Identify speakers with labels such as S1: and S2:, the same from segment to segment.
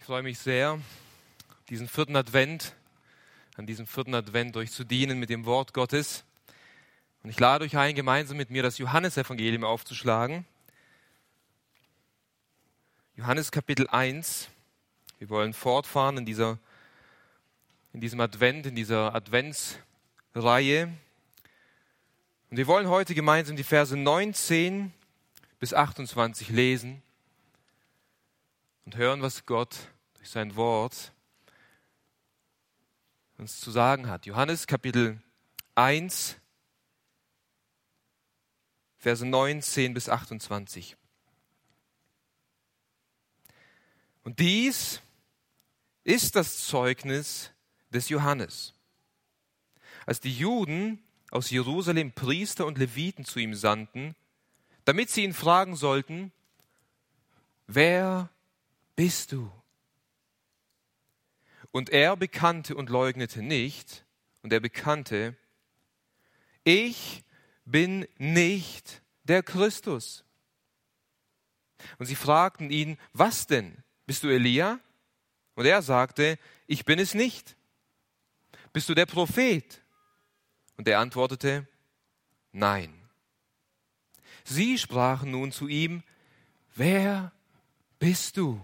S1: Ich freue mich sehr, diesen vierten Advent, an diesem vierten Advent euch zu dienen mit dem Wort Gottes. Und ich lade euch ein, gemeinsam mit mir das Johannesevangelium aufzuschlagen. Johannes Kapitel 1. Wir wollen fortfahren in, dieser, in diesem Advent, in dieser Adventsreihe. Und wir wollen heute gemeinsam die Verse 19 bis 28 lesen und hören, was Gott durch sein Wort uns zu sagen hat. Johannes Kapitel 1, Verse 19 bis 28. Und dies ist das Zeugnis des Johannes. Als die Juden aus Jerusalem Priester und Leviten zu ihm sandten, damit sie ihn fragen sollten, wer bist du? Und er bekannte und leugnete nicht, und er bekannte, ich bin nicht der Christus. Und sie fragten ihn, was denn? Bist du Elia? Und er sagte, ich bin es nicht. Bist du der Prophet? Und er antwortete, nein. Sie sprachen nun zu ihm, wer bist du?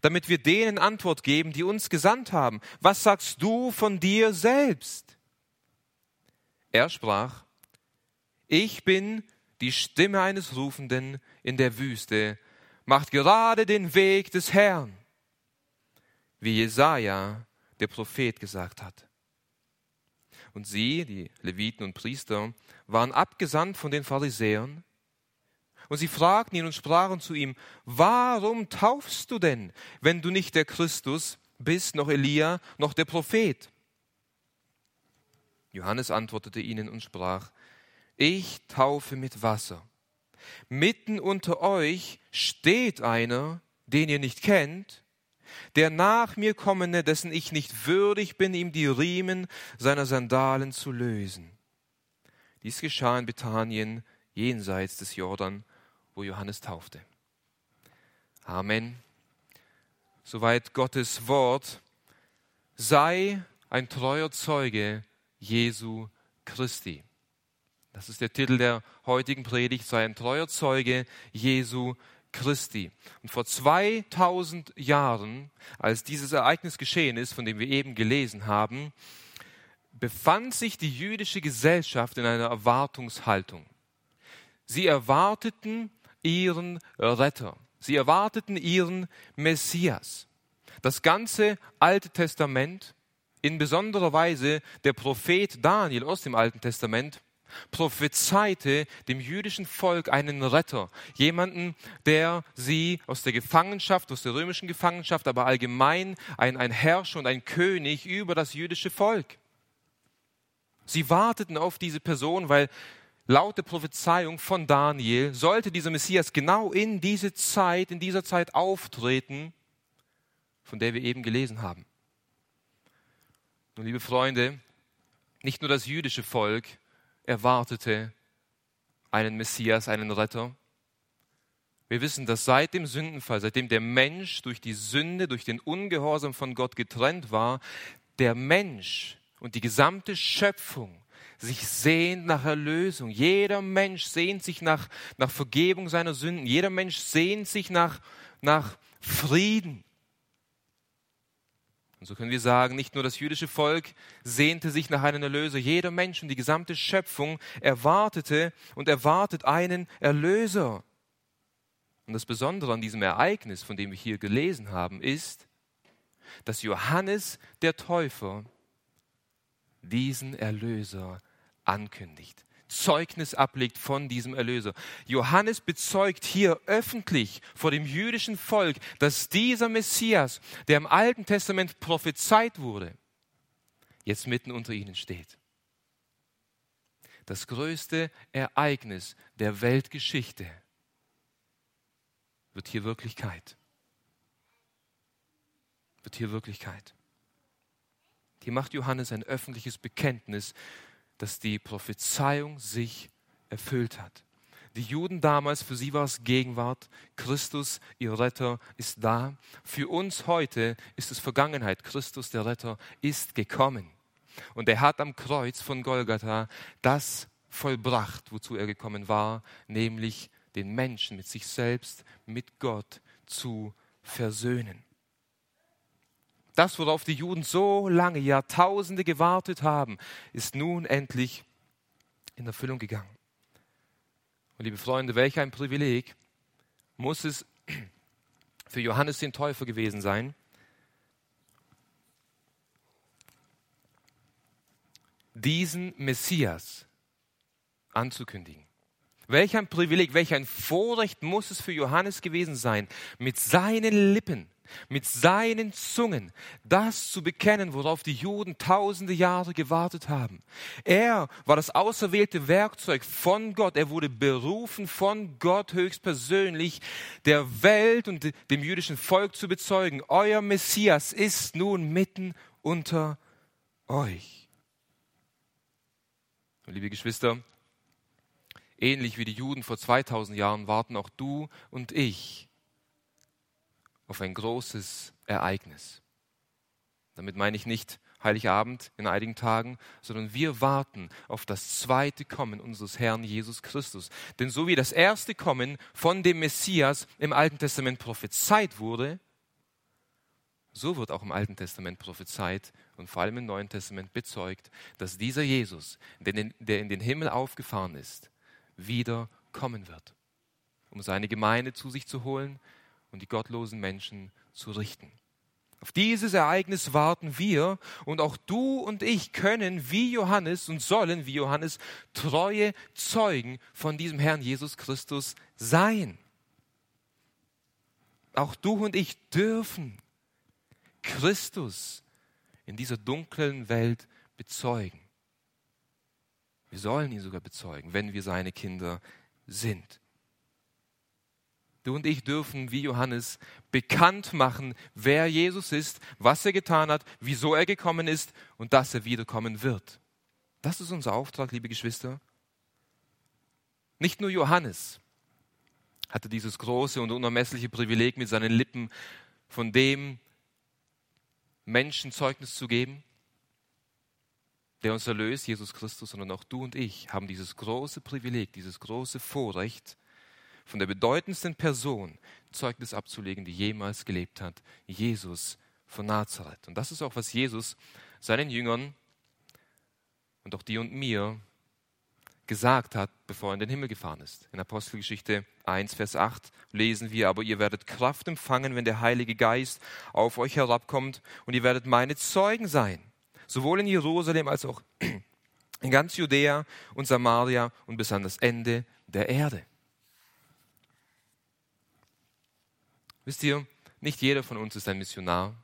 S1: Damit wir denen Antwort geben, die uns gesandt haben. Was sagst du von dir selbst? Er sprach, ich bin die Stimme eines Rufenden in der Wüste, macht gerade den Weg des Herrn, wie Jesaja, der Prophet, gesagt hat. Und sie, die Leviten und Priester, waren abgesandt von den Pharisäern, und sie fragten ihn und sprachen zu ihm, warum taufst du denn, wenn du nicht der Christus bist, noch Elia, noch der Prophet? Johannes antwortete ihnen und sprach, ich taufe mit Wasser. Mitten unter euch steht einer, den ihr nicht kennt, der nach mir kommende, dessen ich nicht würdig bin, ihm die Riemen seiner Sandalen zu lösen. Dies geschah in Bethanien jenseits des Jordan, wo Johannes taufte. Amen. Soweit Gottes Wort. Sei ein treuer Zeuge Jesu Christi. Das ist der Titel der heutigen Predigt. Sei ein treuer Zeuge Jesu Christi. Und vor 2000 Jahren, als dieses Ereignis geschehen ist, von dem wir eben gelesen haben, befand sich die jüdische Gesellschaft in einer Erwartungshaltung. Sie erwarteten ihren Retter. Sie erwarteten ihren Messias. Das ganze Alte Testament, in besonderer Weise der Prophet Daniel aus dem Alten Testament, prophezeite dem jüdischen Volk einen Retter, jemanden, der sie aus der Gefangenschaft, aus der römischen Gefangenschaft, aber allgemein ein, ein Herrscher und ein König über das jüdische Volk. Sie warteten auf diese Person, weil laut der Prophezeiung von Daniel sollte dieser Messias genau in diese Zeit, in dieser Zeit auftreten, von der wir eben gelesen haben. Nun, liebe Freunde, nicht nur das jüdische Volk erwartete einen Messias, einen Retter. Wir wissen, dass seit dem Sündenfall, seitdem der Mensch durch die Sünde, durch den Ungehorsam von Gott getrennt war, der Mensch und die gesamte Schöpfung sich sehnt nach Erlösung. Jeder Mensch sehnt sich nach, nach Vergebung seiner Sünden. Jeder Mensch sehnt sich nach, nach Frieden. Und so können wir sagen, nicht nur das jüdische Volk sehnte sich nach einem Erlöser. Jeder Mensch und die gesamte Schöpfung erwartete und erwartet einen Erlöser. Und das Besondere an diesem Ereignis, von dem wir hier gelesen haben, ist, dass Johannes der Täufer diesen Erlöser ankündigt. Zeugnis ablegt von diesem Erlöser. Johannes bezeugt hier öffentlich vor dem jüdischen Volk, dass dieser Messias, der im Alten Testament prophezeit wurde, jetzt mitten unter ihnen steht. Das größte Ereignis der Weltgeschichte wird hier Wirklichkeit. Wird hier Wirklichkeit. Hier macht Johannes ein öffentliches Bekenntnis, dass die Prophezeiung sich erfüllt hat. Die Juden damals, für sie war es Gegenwart. Christus, ihr Retter, ist da. Für uns heute ist es Vergangenheit. Christus, der Retter, ist gekommen. Und er hat am Kreuz von Golgatha das vollbracht, wozu er gekommen war, nämlich den Menschen mit sich selbst, mit Gott zu versöhnen. Das, worauf die Juden so lange, Jahrtausende gewartet haben, ist nun endlich in Erfüllung gegangen. Und liebe Freunde, welch ein Privileg muss es für Johannes den Täufer gewesen sein, diesen Messias anzukündigen. Welch ein Privileg, welch ein Vorrecht muss es für Johannes gewesen sein, mit seinen Lippen mit seinen Zungen das zu bekennen, worauf die Juden tausende Jahre gewartet haben. Er war das auserwählte Werkzeug von Gott. Er wurde berufen von Gott höchstpersönlich, der Welt und dem jüdischen Volk zu bezeugen. Euer Messias ist nun mitten unter euch. Liebe Geschwister, ähnlich wie die Juden vor 2000 Jahren warten auch du und ich auf ein großes Ereignis. Damit meine ich nicht Heiligabend in einigen Tagen, sondern wir warten auf das zweite Kommen unseres Herrn Jesus Christus. Denn so wie das erste Kommen von dem Messias im Alten Testament prophezeit wurde, so wird auch im Alten Testament prophezeit und vor allem im Neuen Testament bezeugt, dass dieser Jesus, der in den Himmel aufgefahren ist, wieder kommen wird, um seine Gemeinde zu sich zu holen, und die gottlosen Menschen zu richten. Auf dieses Ereignis warten wir und auch du und ich können wie Johannes und sollen wie Johannes treue Zeugen von diesem Herrn Jesus Christus sein. Auch du und ich dürfen Christus in dieser dunklen Welt bezeugen. Wir sollen ihn sogar bezeugen, wenn wir seine Kinder sind. Du und ich dürfen, wie Johannes, bekannt machen, wer Jesus ist, was er getan hat, wieso er gekommen ist und dass er wiederkommen wird. Das ist unser Auftrag, liebe Geschwister. Nicht nur Johannes hatte dieses große und unermessliche Privileg, mit seinen Lippen von dem Menschen Zeugnis zu geben, der uns erlöst, Jesus Christus, sondern auch du und ich haben dieses große Privileg, dieses große Vorrecht, von der bedeutendsten Person Zeugnis abzulegen, die jemals gelebt hat, Jesus von Nazareth. Und das ist auch, was Jesus seinen Jüngern und auch dir und mir gesagt hat, bevor er in den Himmel gefahren ist. In Apostelgeschichte 1, Vers 8 lesen wir, aber ihr werdet Kraft empfangen, wenn der Heilige Geist auf euch herabkommt und ihr werdet meine Zeugen sein, sowohl in Jerusalem als auch in ganz Judäa und Samaria und bis an das Ende der Erde. Wisst ihr, nicht jeder von uns ist ein Missionar.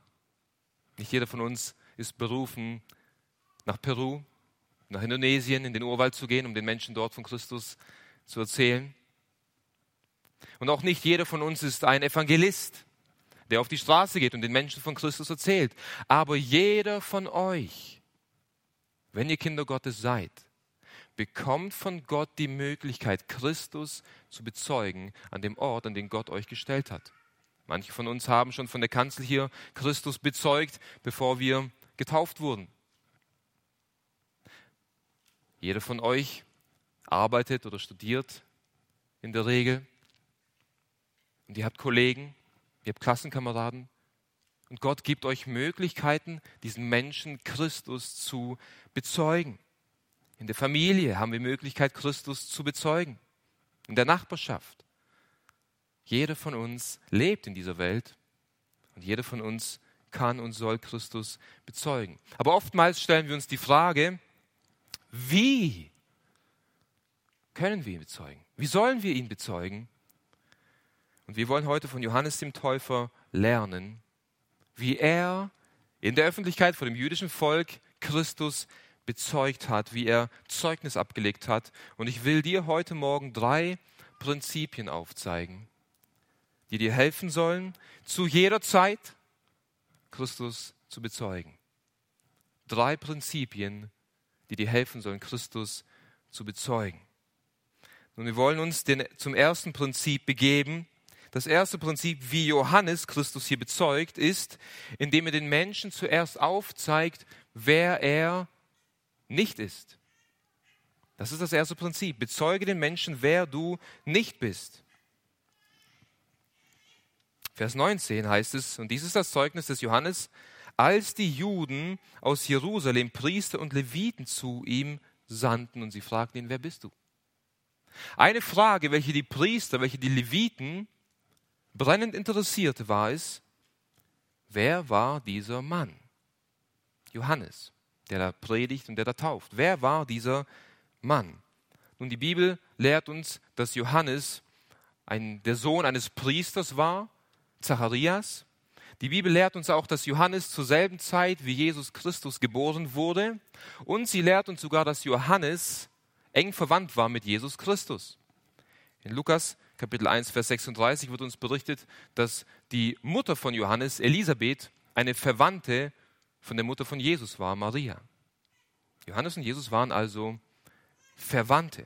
S1: Nicht jeder von uns ist berufen, nach Peru, nach Indonesien, in den Urwald zu gehen, um den Menschen dort von Christus zu erzählen. Und auch nicht jeder von uns ist ein Evangelist, der auf die Straße geht und den Menschen von Christus erzählt. Aber jeder von euch, wenn ihr Kinder Gottes seid, bekommt von Gott die Möglichkeit, Christus zu bezeugen an dem Ort, an den Gott euch gestellt hat. Manche von uns haben schon von der Kanzel hier Christus bezeugt, bevor wir getauft wurden. Jeder von euch arbeitet oder studiert in der Regel. Und ihr habt Kollegen, ihr habt Klassenkameraden. Und Gott gibt euch Möglichkeiten, diesen Menschen Christus zu bezeugen. In der Familie haben wir Möglichkeit, Christus zu bezeugen. In der Nachbarschaft. Jeder von uns lebt in dieser Welt und jeder von uns kann und soll Christus bezeugen. Aber oftmals stellen wir uns die Frage, wie können wir ihn bezeugen? Wie sollen wir ihn bezeugen? Und wir wollen heute von Johannes dem Täufer lernen, wie er in der Öffentlichkeit vor dem jüdischen Volk Christus bezeugt hat, wie er Zeugnis abgelegt hat. Und ich will dir heute Morgen drei Prinzipien aufzeigen, die dir helfen sollen, zu jeder Zeit Christus zu bezeugen. Drei Prinzipien, die dir helfen sollen, Christus zu bezeugen. Und wir wollen uns den, zum ersten Prinzip begeben. Das erste Prinzip, wie Johannes Christus hier bezeugt, ist, indem er den Menschen zuerst aufzeigt, wer er nicht ist. Das ist das erste Prinzip. Bezeuge den Menschen, wer du nicht bist. Vers 19 heißt es, und dies ist das Zeugnis des Johannes, als die Juden aus Jerusalem Priester und Leviten zu ihm sandten und sie fragten ihn, wer bist du? Eine Frage, welche die Priester, welche die Leviten brennend interessierte, war es, wer war dieser Mann? Johannes, der da predigt und der da tauft. Wer war dieser Mann? Nun, die Bibel lehrt uns, dass Johannes ein, der Sohn eines Priesters war Zacharias. Die Bibel lehrt uns auch, dass Johannes zur selben Zeit wie Jesus Christus geboren wurde. Und sie lehrt uns sogar, dass Johannes eng verwandt war mit Jesus Christus. In Lukas Kapitel 1, Vers 36 wird uns berichtet, dass die Mutter von Johannes, Elisabeth, eine Verwandte von der Mutter von Jesus war, Maria. Johannes und Jesus waren also Verwandte.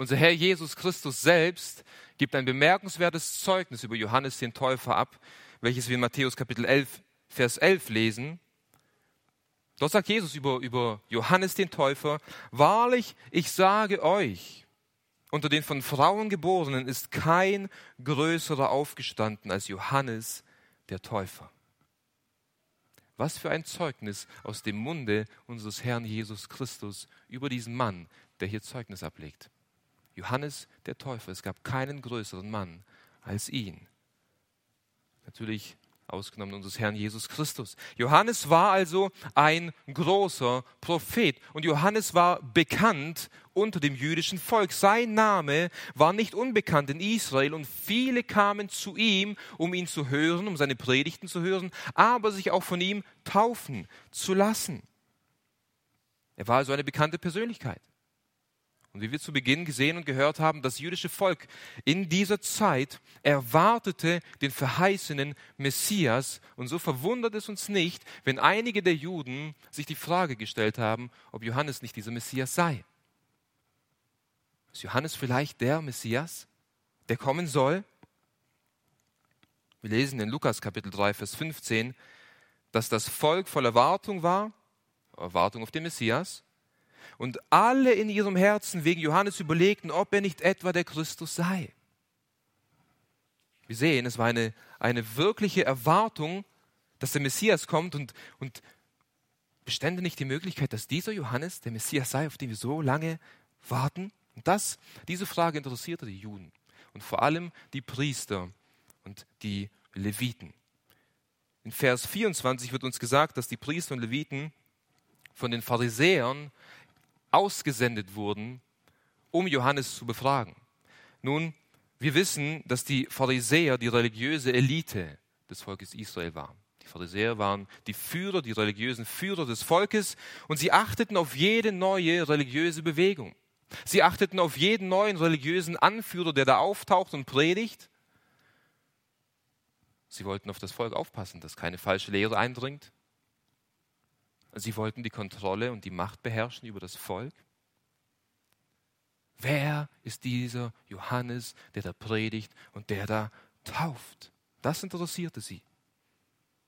S1: Unser Herr Jesus Christus selbst gibt ein bemerkenswertes Zeugnis über Johannes den Täufer ab, welches wir in Matthäus Kapitel 11, Vers 11 lesen. Dort sagt Jesus über, über Johannes den Täufer, wahrlich, ich sage euch, unter den von Frauen geborenen ist kein größerer aufgestanden als Johannes der Täufer. Was für ein Zeugnis aus dem Munde unseres Herrn Jesus Christus über diesen Mann, der hier Zeugnis ablegt. Johannes der Täufer. Es gab keinen größeren Mann als ihn. Natürlich ausgenommen unseres Herrn Jesus Christus. Johannes war also ein großer Prophet und Johannes war bekannt unter dem jüdischen Volk. Sein Name war nicht unbekannt in Israel und viele kamen zu ihm, um ihn zu hören, um seine Predigten zu hören, aber sich auch von ihm taufen zu lassen. Er war also eine bekannte Persönlichkeit. Und wie wir zu Beginn gesehen und gehört haben, das jüdische Volk in dieser Zeit erwartete den verheißenen Messias. Und so verwundert es uns nicht, wenn einige der Juden sich die Frage gestellt haben, ob Johannes nicht dieser Messias sei. Ist Johannes vielleicht der Messias, der kommen soll? Wir lesen in Lukas Kapitel 3, Vers 15, dass das Volk voll Erwartung war, Erwartung auf den Messias, und alle in ihrem Herzen wegen Johannes überlegten, ob er nicht etwa der Christus sei. Wir sehen, es war eine, eine wirkliche Erwartung, dass der Messias kommt und, und bestände nicht die Möglichkeit, dass dieser Johannes der Messias sei, auf den wir so lange warten? Und das, diese Frage interessierte die Juden und vor allem die Priester und die Leviten. In Vers 24 wird uns gesagt, dass die Priester und Leviten von den Pharisäern ausgesendet wurden, um Johannes zu befragen. Nun, wir wissen, dass die Pharisäer die religiöse Elite des Volkes Israel waren. Die Pharisäer waren die Führer, die religiösen Führer des Volkes und sie achteten auf jede neue religiöse Bewegung. Sie achteten auf jeden neuen religiösen Anführer, der da auftaucht und predigt. Sie wollten auf das Volk aufpassen, dass keine falsche Lehre eindringt. Sie wollten die Kontrolle und die Macht beherrschen über das Volk. Wer ist dieser Johannes, der da predigt und der da tauft? Das interessierte sie.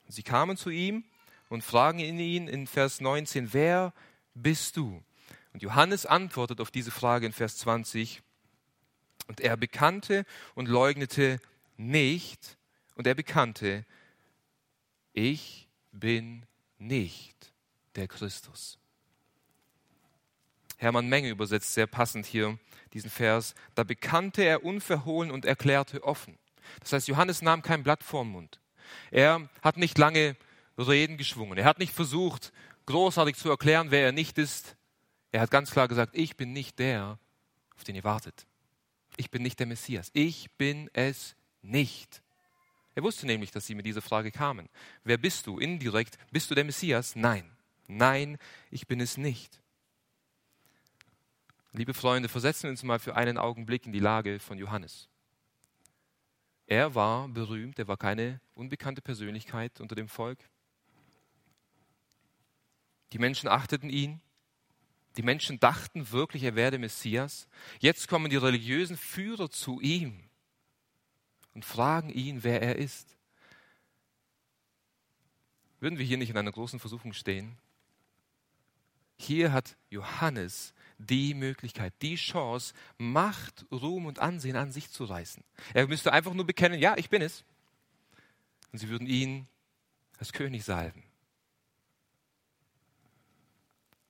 S1: Sie kamen zu ihm und fragen ihn in Vers 19, wer bist du? Und Johannes antwortet auf diese Frage in Vers 20, und er bekannte und leugnete nicht, und er bekannte, ich bin nicht der Christus. Hermann Menge übersetzt sehr passend hier diesen Vers. Da bekannte er unverhohlen und erklärte offen. Das heißt, Johannes nahm kein Blatt vorm Mund. Er hat nicht lange Reden geschwungen. Er hat nicht versucht, großartig zu erklären, wer er nicht ist. Er hat ganz klar gesagt, ich bin nicht der, auf den ihr wartet. Ich bin nicht der Messias. Ich bin es nicht. Er wusste nämlich, dass sie mit dieser Frage kamen. Wer bist du? Indirekt, bist du der Messias? Nein. Nein, ich bin es nicht. Liebe Freunde, versetzen wir uns mal für einen Augenblick in die Lage von Johannes. Er war berühmt, er war keine unbekannte Persönlichkeit unter dem Volk. Die Menschen achteten ihn. Die Menschen dachten wirklich, er werde Messias. Jetzt kommen die religiösen Führer zu ihm und fragen ihn, wer er ist. Würden wir hier nicht in einer großen Versuchung stehen? Hier hat Johannes die Möglichkeit, die Chance, Macht, Ruhm und Ansehen an sich zu reißen. Er müsste einfach nur bekennen, ja, ich bin es. Und sie würden ihn als König salben.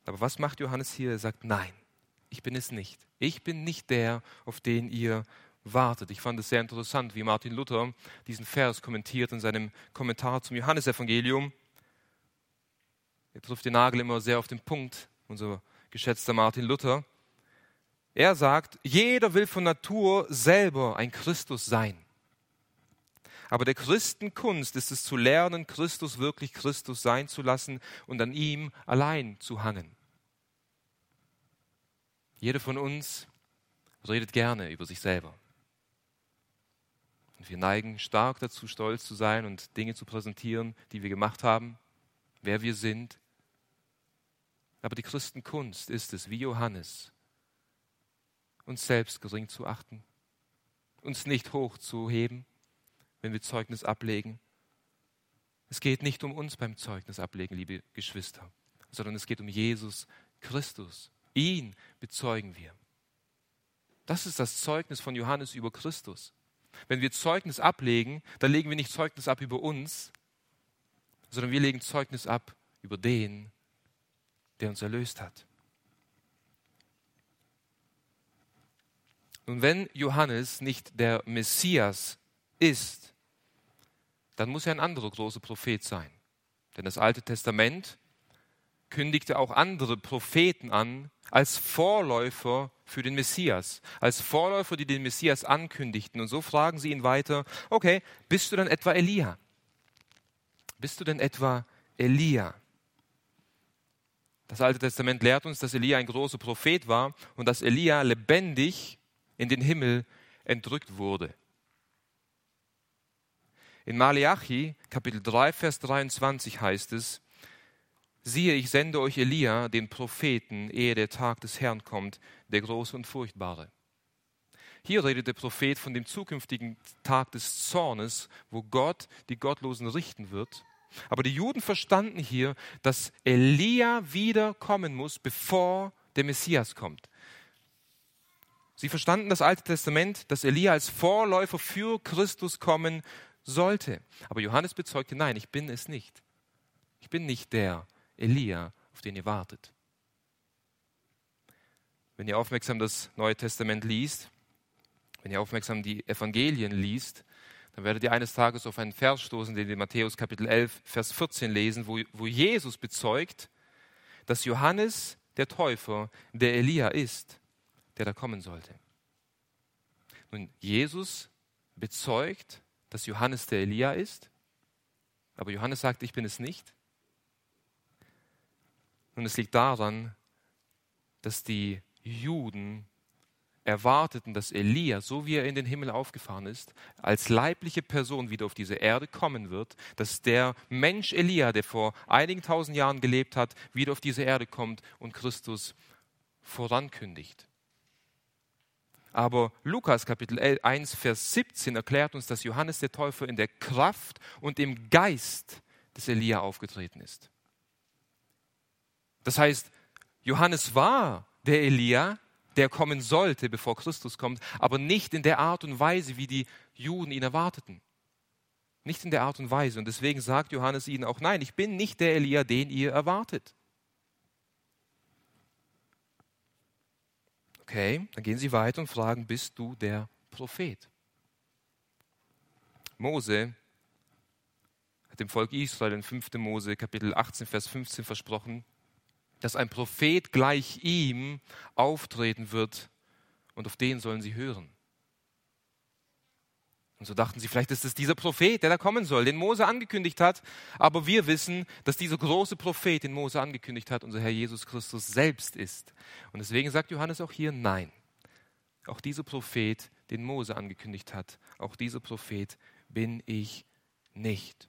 S1: Aber was macht Johannes hier? Er sagt, nein, ich bin es nicht. Ich bin nicht der, auf den ihr wartet. Ich fand es sehr interessant, wie Martin Luther diesen Vers kommentiert in seinem Kommentar zum Johannesevangelium. Er trifft den Nagel immer sehr auf den Punkt, unser geschätzter Martin Luther. Er sagt, jeder will von Natur selber ein Christus sein. Aber der Christenkunst ist es zu lernen, Christus wirklich Christus sein zu lassen und an ihm allein zu hangen. Jeder von uns redet gerne über sich selber. Und wir neigen stark dazu, stolz zu sein und Dinge zu präsentieren, die wir gemacht haben, wer wir sind. Aber die Christenkunst ist es, wie Johannes, uns selbst gering zu achten, uns nicht hoch zu heben, wenn wir Zeugnis ablegen. Es geht nicht um uns beim Zeugnis ablegen, liebe Geschwister, sondern es geht um Jesus Christus. Ihn bezeugen wir. Das ist das Zeugnis von Johannes über Christus. Wenn wir Zeugnis ablegen, dann legen wir nicht Zeugnis ab über uns, sondern wir legen Zeugnis ab über den, der uns erlöst hat. Nun, wenn Johannes nicht der Messias ist, dann muss er ein anderer großer Prophet sein. Denn das Alte Testament kündigte auch andere Propheten an als Vorläufer für den Messias, als Vorläufer, die den Messias ankündigten. Und so fragen sie ihn weiter, okay, bist du denn etwa Elia? Bist du denn etwa Elia? Das Alte Testament lehrt uns, dass Elia ein großer Prophet war und dass Elia lebendig in den Himmel entrückt wurde. In Malachi Kapitel 3, Vers 23 heißt es, siehe, ich sende euch Elia, den Propheten, ehe der Tag des Herrn kommt, der große und furchtbare. Hier redet der Prophet von dem zukünftigen Tag des Zornes, wo Gott die Gottlosen richten wird. Aber die Juden verstanden hier, dass Elia wieder kommen muss, bevor der Messias kommt. Sie verstanden das Alte Testament, dass Elia als Vorläufer für Christus kommen sollte. Aber Johannes bezeugte, nein, ich bin es nicht. Ich bin nicht der Elia, auf den ihr wartet. Wenn ihr aufmerksam das Neue Testament liest, wenn ihr aufmerksam die Evangelien liest, dann werdet ihr eines Tages auf einen Vers stoßen, den wir in Matthäus Kapitel 11, Vers 14 lesen, wo, wo Jesus bezeugt, dass Johannes der Täufer der Elia ist, der da kommen sollte. Nun, Jesus bezeugt, dass Johannes der Elia ist, aber Johannes sagt, ich bin es nicht. Und es liegt daran, dass die Juden erwarteten, dass Elia, so wie er in den Himmel aufgefahren ist, als leibliche Person wieder auf diese Erde kommen wird, dass der Mensch Elia, der vor einigen tausend Jahren gelebt hat, wieder auf diese Erde kommt und Christus vorankündigt. Aber Lukas Kapitel 1, Vers 17 erklärt uns, dass Johannes der Täufer in der Kraft und im Geist des Elia aufgetreten ist. Das heißt, Johannes war der Elia, der kommen sollte, bevor Christus kommt, aber nicht in der Art und Weise, wie die Juden ihn erwarteten. Nicht in der Art und Weise. Und deswegen sagt Johannes ihnen auch, nein, ich bin nicht der Elia, den ihr erwartet. Okay, dann gehen sie weiter und fragen, bist du der Prophet? Mose hat dem Volk Israel in 5. Mose Kapitel 18, Vers 15 versprochen, dass ein Prophet gleich ihm auftreten wird und auf den sollen sie hören. Und so dachten sie, vielleicht ist es dieser Prophet, der da kommen soll, den Mose angekündigt hat. Aber wir wissen, dass dieser große Prophet, den Mose angekündigt hat, unser Herr Jesus Christus selbst ist. Und deswegen sagt Johannes auch hier, nein. Auch dieser Prophet, den Mose angekündigt hat, auch dieser Prophet bin ich nicht.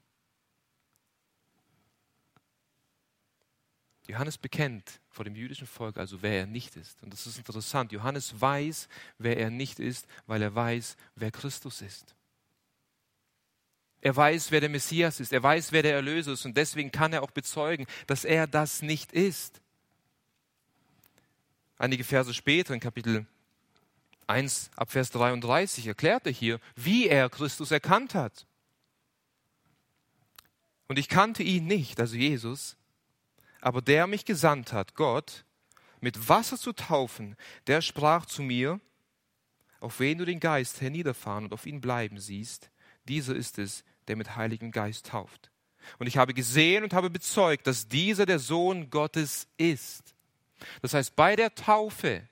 S1: Johannes bekennt vor dem jüdischen Volk also, wer er nicht ist. Und das ist interessant. Johannes weiß, wer er nicht ist, weil er weiß, wer Christus ist. Er weiß, wer der Messias ist. Er weiß, wer der Erlöser ist. Und deswegen kann er auch bezeugen, dass er das nicht ist. Einige Verse später, in Kapitel 1 ab Vers 33, erklärt er hier, wie er Christus erkannt hat. Und ich kannte ihn nicht, also Jesus, aber der mich gesandt hat, Gott, mit Wasser zu taufen, der sprach zu mir, auf wen du den Geist herniederfahren und auf ihn bleiben siehst, dieser ist es, der mit Heiligem Geist tauft. Und ich habe gesehen und habe bezeugt, dass dieser der Sohn Gottes ist. Das heißt, bei der Taufe,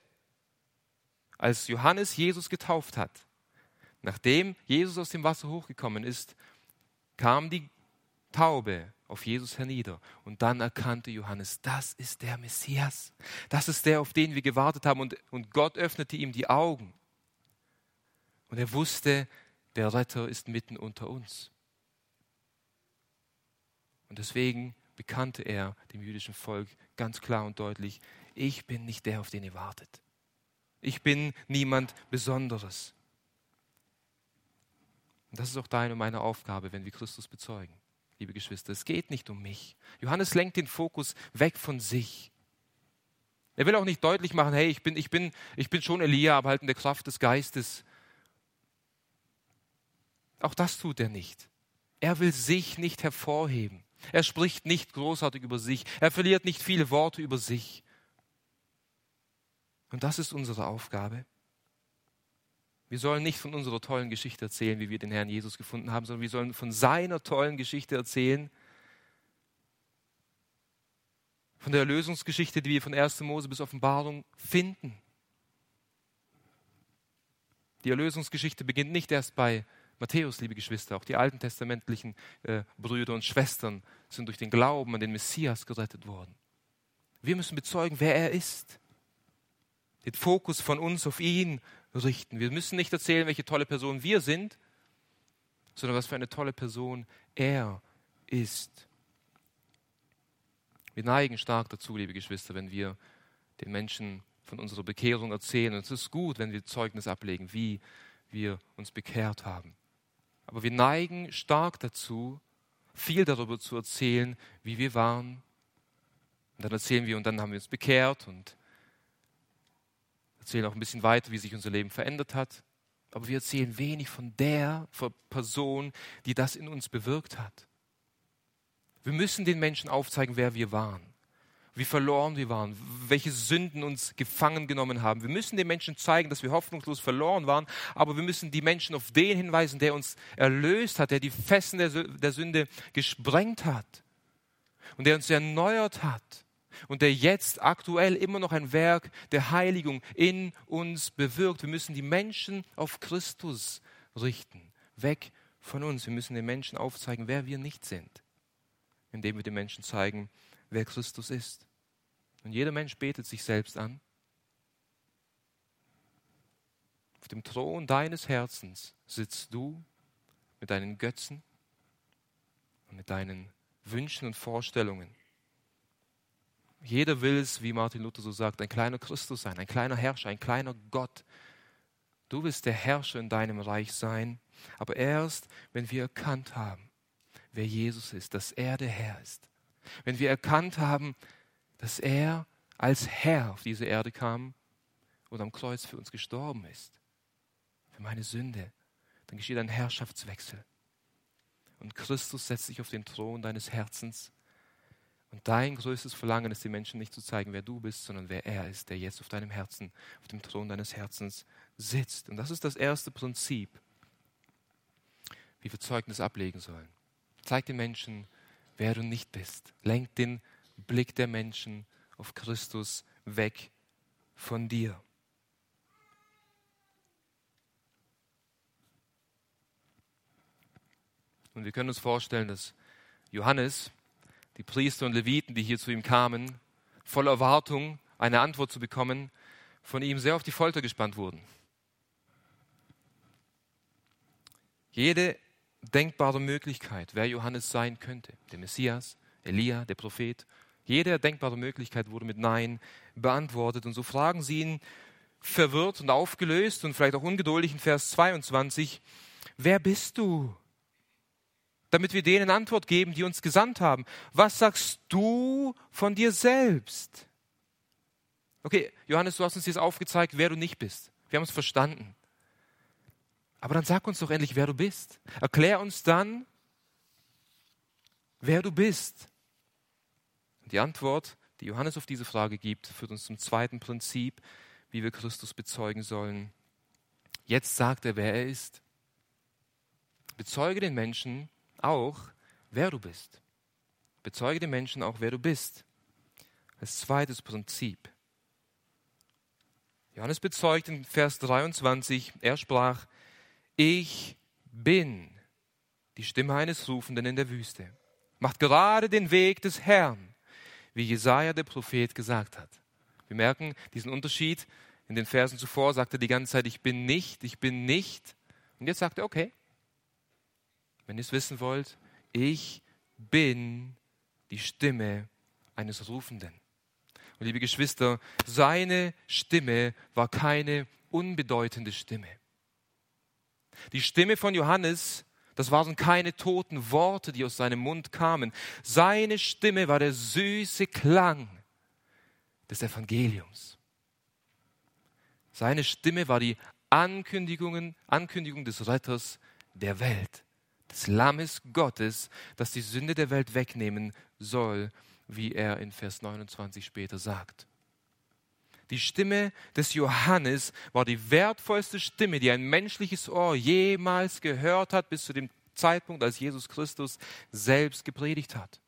S1: als Johannes Jesus getauft hat, nachdem Jesus aus dem Wasser hochgekommen ist, kam die Taube auf Jesus hernieder. Und dann erkannte Johannes, das ist der Messias. Das ist der, auf den wir gewartet haben. Und, und Gott öffnete ihm die Augen. Und er wusste, der Retter ist mitten unter uns. Und deswegen bekannte er dem jüdischen Volk ganz klar und deutlich, ich bin nicht der, auf den ihr wartet. Ich bin niemand Besonderes. Und das ist auch deine und meine Aufgabe, wenn wir Christus bezeugen, liebe Geschwister. Es geht nicht um mich. Johannes lenkt den Fokus weg von sich. Er will auch nicht deutlich machen, hey, ich bin, ich bin, ich bin schon Elia, aber halt in der Kraft des Geistes. Auch das tut er nicht. Er will sich nicht hervorheben. Er spricht nicht großartig über sich. Er verliert nicht viele Worte über sich. Und das ist unsere Aufgabe. Wir sollen nicht von unserer tollen Geschichte erzählen, wie wir den Herrn Jesus gefunden haben, sondern wir sollen von seiner tollen Geschichte erzählen. Von der Erlösungsgeschichte, die wir von 1. Mose bis Offenbarung finden. Die Erlösungsgeschichte beginnt nicht erst bei Matthäus, liebe Geschwister, auch die alten testamentlichen äh, Brüder und Schwestern sind durch den Glauben an den Messias gerettet worden. Wir müssen bezeugen, wer er ist. Den Fokus von uns auf ihn richten. Wir müssen nicht erzählen, welche tolle Person wir sind, sondern was für eine tolle Person er ist. Wir neigen stark dazu, liebe Geschwister, wenn wir den Menschen von unserer Bekehrung erzählen. Und es ist gut, wenn wir Zeugnis ablegen, wie wir uns bekehrt haben. Aber wir neigen stark dazu, viel darüber zu erzählen, wie wir waren. Und dann erzählen wir, und dann haben wir uns bekehrt und erzählen auch ein bisschen weiter, wie sich unser Leben verändert hat. Aber wir erzählen wenig von der Person, die das in uns bewirkt hat. Wir müssen den Menschen aufzeigen, wer wir waren wie verloren wir waren, welche Sünden uns gefangen genommen haben. Wir müssen den Menschen zeigen, dass wir hoffnungslos verloren waren, aber wir müssen die Menschen auf den hinweisen, der uns erlöst hat, der die Fessen der Sünde gesprengt hat und der uns erneuert hat und der jetzt aktuell immer noch ein Werk der Heiligung in uns bewirkt. Wir müssen die Menschen auf Christus richten, weg von uns. Wir müssen den Menschen aufzeigen, wer wir nicht sind, indem wir den Menschen zeigen, wer Christus ist. Und jeder Mensch betet sich selbst an. Auf dem Thron deines Herzens sitzt du mit deinen Götzen und mit deinen Wünschen und Vorstellungen. Jeder will es, wie Martin Luther so sagt, ein kleiner Christus sein, ein kleiner Herrscher, ein kleiner Gott. Du willst der Herrscher in deinem Reich sein, aber erst, wenn wir erkannt haben, wer Jesus ist, dass er der Herr ist, wenn wir erkannt haben, dass er als Herr auf diese Erde kam und am Kreuz für uns gestorben ist, für meine Sünde, dann geschieht ein Herrschaftswechsel. Und Christus setzt sich auf den Thron deines Herzens. Und dein größtes Verlangen ist, den Menschen nicht zu zeigen, wer du bist, sondern wer er ist, der jetzt auf deinem Herzen, auf dem Thron deines Herzens sitzt. Und das ist das erste Prinzip, wie wir Zeugnis ablegen sollen. Zeig den Menschen, wer du nicht bist. Lenk den Blick der Menschen auf Christus weg von dir. Und wir können uns vorstellen, dass Johannes, die Priester und Leviten, die hier zu ihm kamen, voller Erwartung, eine Antwort zu bekommen, von ihm sehr auf die Folter gespannt wurden. Jede denkbare Möglichkeit, wer Johannes sein könnte. Der Messias, Elia, der Prophet, Jede denkbare Möglichkeit wurde mit Nein beantwortet. Und so fragen sie ihn verwirrt und aufgelöst und vielleicht auch ungeduldig in Vers 22, wer bist du? Damit wir denen Antwort geben, die uns gesandt haben. Was sagst du von dir selbst? Okay, Johannes, du hast uns jetzt aufgezeigt, wer du nicht bist. Wir haben es verstanden. Aber dann sag uns doch endlich, wer du bist. Erklär uns dann, wer du bist. Die Antwort, die Johannes auf diese Frage gibt, führt uns zum zweiten Prinzip, wie wir Christus bezeugen sollen. Jetzt sagt er, wer er ist. Bezeuge den Menschen auch, wer du bist. Bezeuge den Menschen auch, wer du bist. Als zweites Prinzip. Johannes bezeugt in Vers 23, er sprach, ich bin die Stimme eines Rufenden in der Wüste. Macht gerade den Weg des Herrn, wie Jesaja der Prophet gesagt hat. Wir merken diesen Unterschied. In den Versen zuvor sagte er die ganze Zeit, ich bin nicht, ich bin nicht. Und jetzt sagt er, okay, wenn ihr es wissen wollt, ich bin die Stimme eines Rufenden. Und liebe Geschwister, seine Stimme war keine unbedeutende Stimme. Die Stimme von Johannes, das waren keine toten Worte, die aus seinem Mund kamen. Seine Stimme war der süße Klang des Evangeliums. Seine Stimme war die Ankündigung des Retters der Welt, des Lammes Gottes, das die Sünde der Welt wegnehmen soll, wie er in Vers 29 später sagt. Die Stimme des Johannes war die wertvollste Stimme, die ein menschliches Ohr jemals gehört hat, bis zu dem Zeitpunkt, als Jesus Christus selbst gepredigt hat.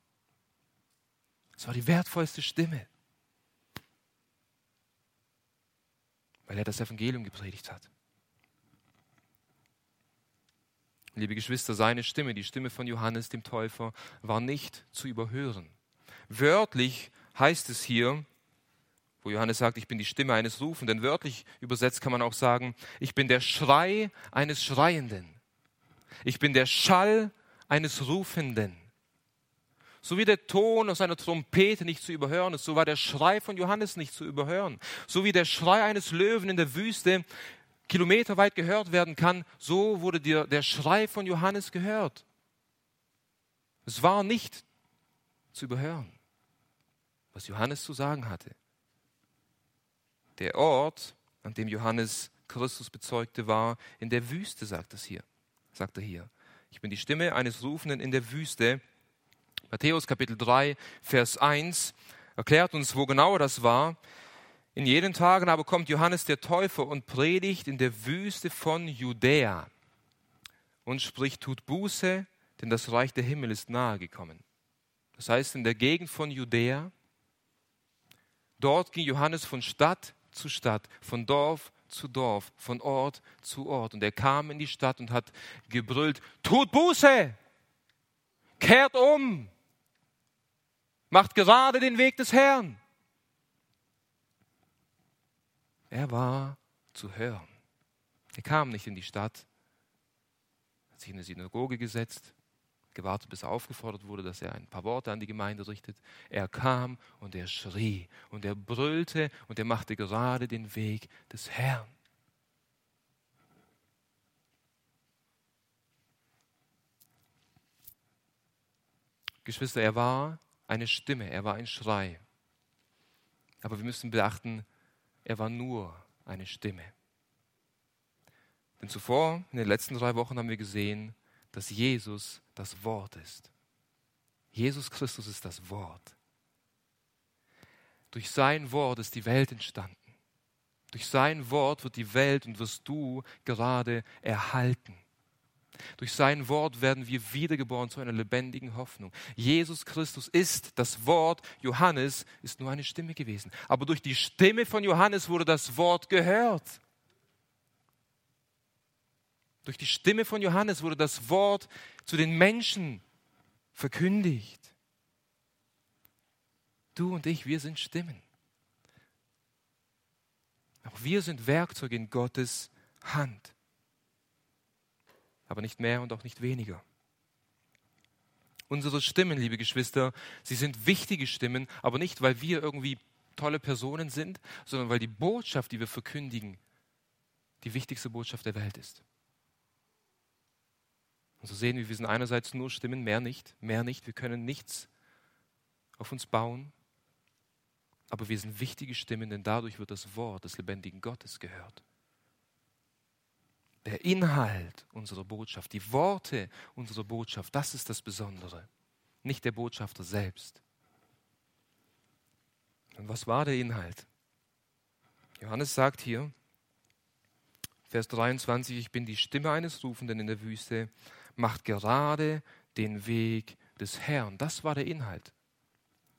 S1: Es war die wertvollste Stimme, weil er das Evangelium gepredigt hat. Liebe Geschwister, seine Stimme, die Stimme von Johannes dem Täufer, war nicht zu überhören. Wörtlich heißt es hier, wo Johannes sagt, ich bin die Stimme eines Rufenden. Wörtlich übersetzt kann man auch sagen, ich bin der Schrei eines Schreienden. Ich bin der Schall eines Rufenden. So wie der Ton aus einer Trompete nicht zu überhören ist, so war der Schrei von Johannes nicht zu überhören. So wie der Schrei eines Löwen in der Wüste kilometerweit gehört werden kann, so wurde dir der Schrei von Johannes gehört. Es war nicht zu überhören, was Johannes zu sagen hatte. Der Ort, an dem Johannes Christus bezeugte, war in der Wüste, sagt es hier. Sagt er hier. Ich bin die Stimme eines Rufenden in der Wüste. Matthäus Kapitel 3, Vers 1 erklärt uns, wo genau das war. In jenen Tagen aber kommt Johannes der Täufer und predigt in der Wüste von Judäa und spricht, tut Buße, denn das Reich der Himmel ist nahe gekommen. Das heißt, in der Gegend von Judäa, dort ging Johannes von Stadt zu Stadt, von Dorf zu Dorf, von Ort zu Ort. Und er kam in die Stadt und hat gebrüllt, tut Buße, kehrt um, macht gerade den Weg des Herrn. Er war zu hören. Er kam nicht in die Stadt, hat sich in eine Synagoge gesetzt, gewartet, bis er aufgefordert wurde, dass er ein paar Worte an die Gemeinde richtet. Er kam und er schrie und er brüllte und er machte gerade den Weg des Herrn. Geschwister, er war eine Stimme, er war ein Schrei. Aber wir müssen beachten, er war nur eine Stimme. Denn zuvor, in den letzten drei Wochen, haben wir gesehen, dass Jesus das Wort ist. Jesus Christus ist das Wort. Durch sein Wort ist die Welt entstanden. Durch sein Wort wird die Welt und wirst du gerade erhalten. Durch sein Wort werden wir wiedergeboren zu einer lebendigen Hoffnung. Jesus Christus ist das Wort. Johannes ist nur eine Stimme gewesen. Aber durch die Stimme von Johannes wurde das Wort gehört. Durch die Stimme von Johannes wurde das Wort zu den Menschen verkündigt. Du und ich, wir sind Stimmen. Auch wir sind Werkzeuge in Gottes Hand. Aber nicht mehr und auch nicht weniger. Unsere Stimmen, liebe Geschwister, sie sind wichtige Stimmen, aber nicht, weil wir irgendwie tolle Personen sind, sondern weil die Botschaft, die wir verkündigen, die wichtigste Botschaft der Welt ist. Und so sehen wir, wir sind einerseits nur Stimmen, mehr nicht, mehr nicht. Wir können nichts auf uns bauen, aber wir sind wichtige Stimmen, denn dadurch wird das Wort des lebendigen Gottes gehört. Der Inhalt unserer Botschaft, die Worte unserer Botschaft, das ist das Besondere, nicht der Botschafter selbst. Und was war der Inhalt? Johannes sagt hier, Vers 23, ich bin die Stimme eines Rufenden in der Wüste, macht gerade den Weg des Herrn. Das war der Inhalt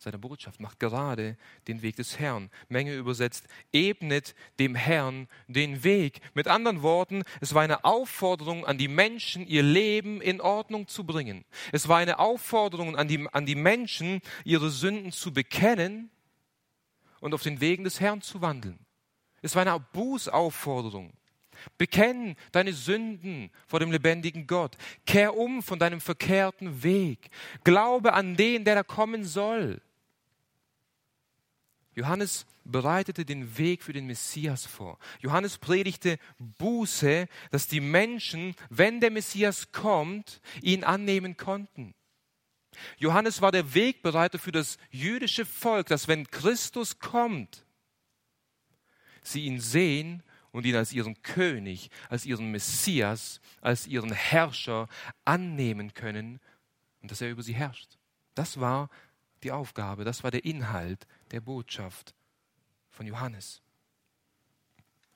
S1: seiner Botschaft, macht gerade den Weg des Herrn. Menge übersetzt, ebnet dem Herrn den Weg. Mit anderen Worten, es war eine Aufforderung an die Menschen, ihr Leben in Ordnung zu bringen. Es war eine Aufforderung an die, an die Menschen, ihre Sünden zu bekennen und auf den Wegen des Herrn zu wandeln. Es war eine Bußaufforderung. Bekenn deine Sünden vor dem lebendigen Gott. Kehr um von deinem verkehrten Weg. Glaube an den, der da kommen soll. Johannes bereitete den Weg für den Messias vor. Johannes predigte Buße, dass die Menschen, wenn der Messias kommt, ihn annehmen konnten. Johannes war der Wegbereiter für das jüdische Volk, dass wenn Christus kommt, sie ihn sehen und ihn als ihren König, als ihren Messias, als ihren Herrscher annehmen können und dass er über sie herrscht. Das war die Aufgabe, das war der Inhalt der Botschaft von Johannes.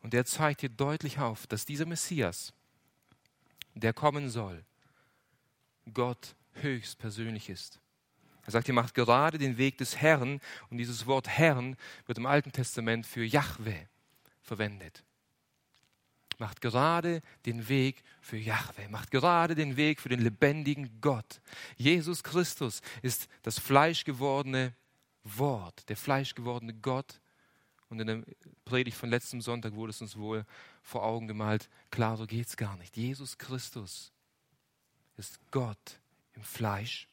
S1: Und er zeigt hier deutlich auf, dass dieser Messias, der kommen soll, Gott höchstpersönlich ist. Er sagt, ihr macht gerade den Weg des Herrn und dieses Wort Herrn wird im Alten Testament für Yahweh verwendet. Macht gerade den Weg für Yahweh, macht gerade den Weg für den lebendigen Gott. Jesus Christus ist das fleischgewordene Wort, der fleischgewordene Gott. Und in der Predigt von letztem Sonntag wurde es uns wohl vor Augen gemalt, klarer geht es gar nicht. Jesus Christus ist Gott im Fleisch.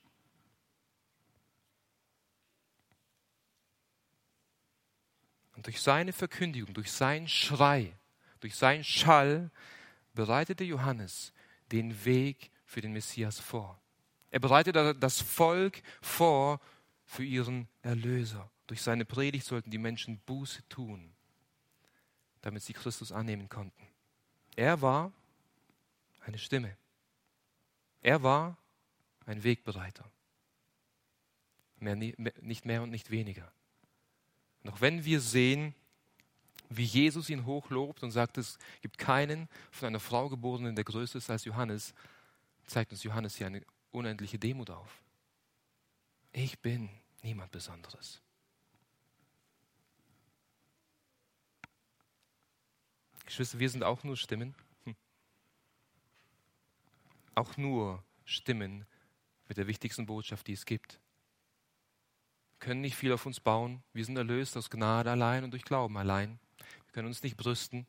S1: Und durch seine Verkündigung, durch seinen Schrei, durch seinen Schall bereitete Johannes den Weg für den Messias vor. Er bereitete das Volk vor für ihren Erlöser. Durch seine Predigt sollten die Menschen Buße tun, damit sie Christus annehmen konnten. Er war eine Stimme. Er war ein Wegbereiter. Mehr, nicht mehr und nicht weniger. Noch wenn wir sehen, wie Jesus ihn hochlobt und sagt, es gibt keinen von einer Frau geborenen, der größer ist als Johannes, zeigt uns Johannes hier eine unendliche Demut auf. Ich bin niemand Besonderes. Geschwister, wir sind auch nur Stimmen. Hm. Auch nur Stimmen mit der wichtigsten Botschaft, die es gibt. Wir können nicht viel auf uns bauen. Wir sind erlöst aus Gnade allein und durch Glauben allein. Wir können uns nicht brüsten.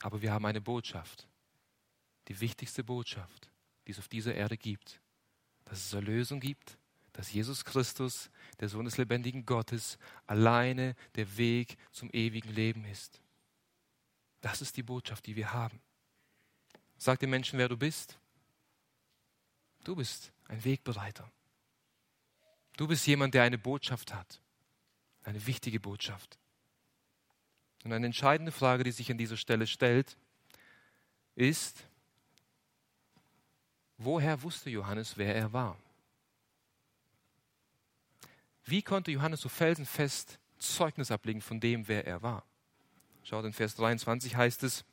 S1: Aber wir haben eine Botschaft. Die wichtigste Botschaft, die es auf dieser Erde gibt. Dass es Erlösung gibt, dass Jesus Christus, der Sohn des lebendigen Gottes, alleine der Weg zum ewigen Leben ist. Das ist die Botschaft, die wir haben. Sag den Menschen, wer du bist. Du bist ein Wegbereiter. Du bist jemand, der eine Botschaft hat. Eine wichtige Botschaft. Und eine entscheidende Frage, die sich an dieser Stelle stellt, ist, woher wusste Johannes, wer er war? Wie konnte Johannes so felsenfest Zeugnis ablegen von dem, wer er war? Schaut in Vers 23 heißt es,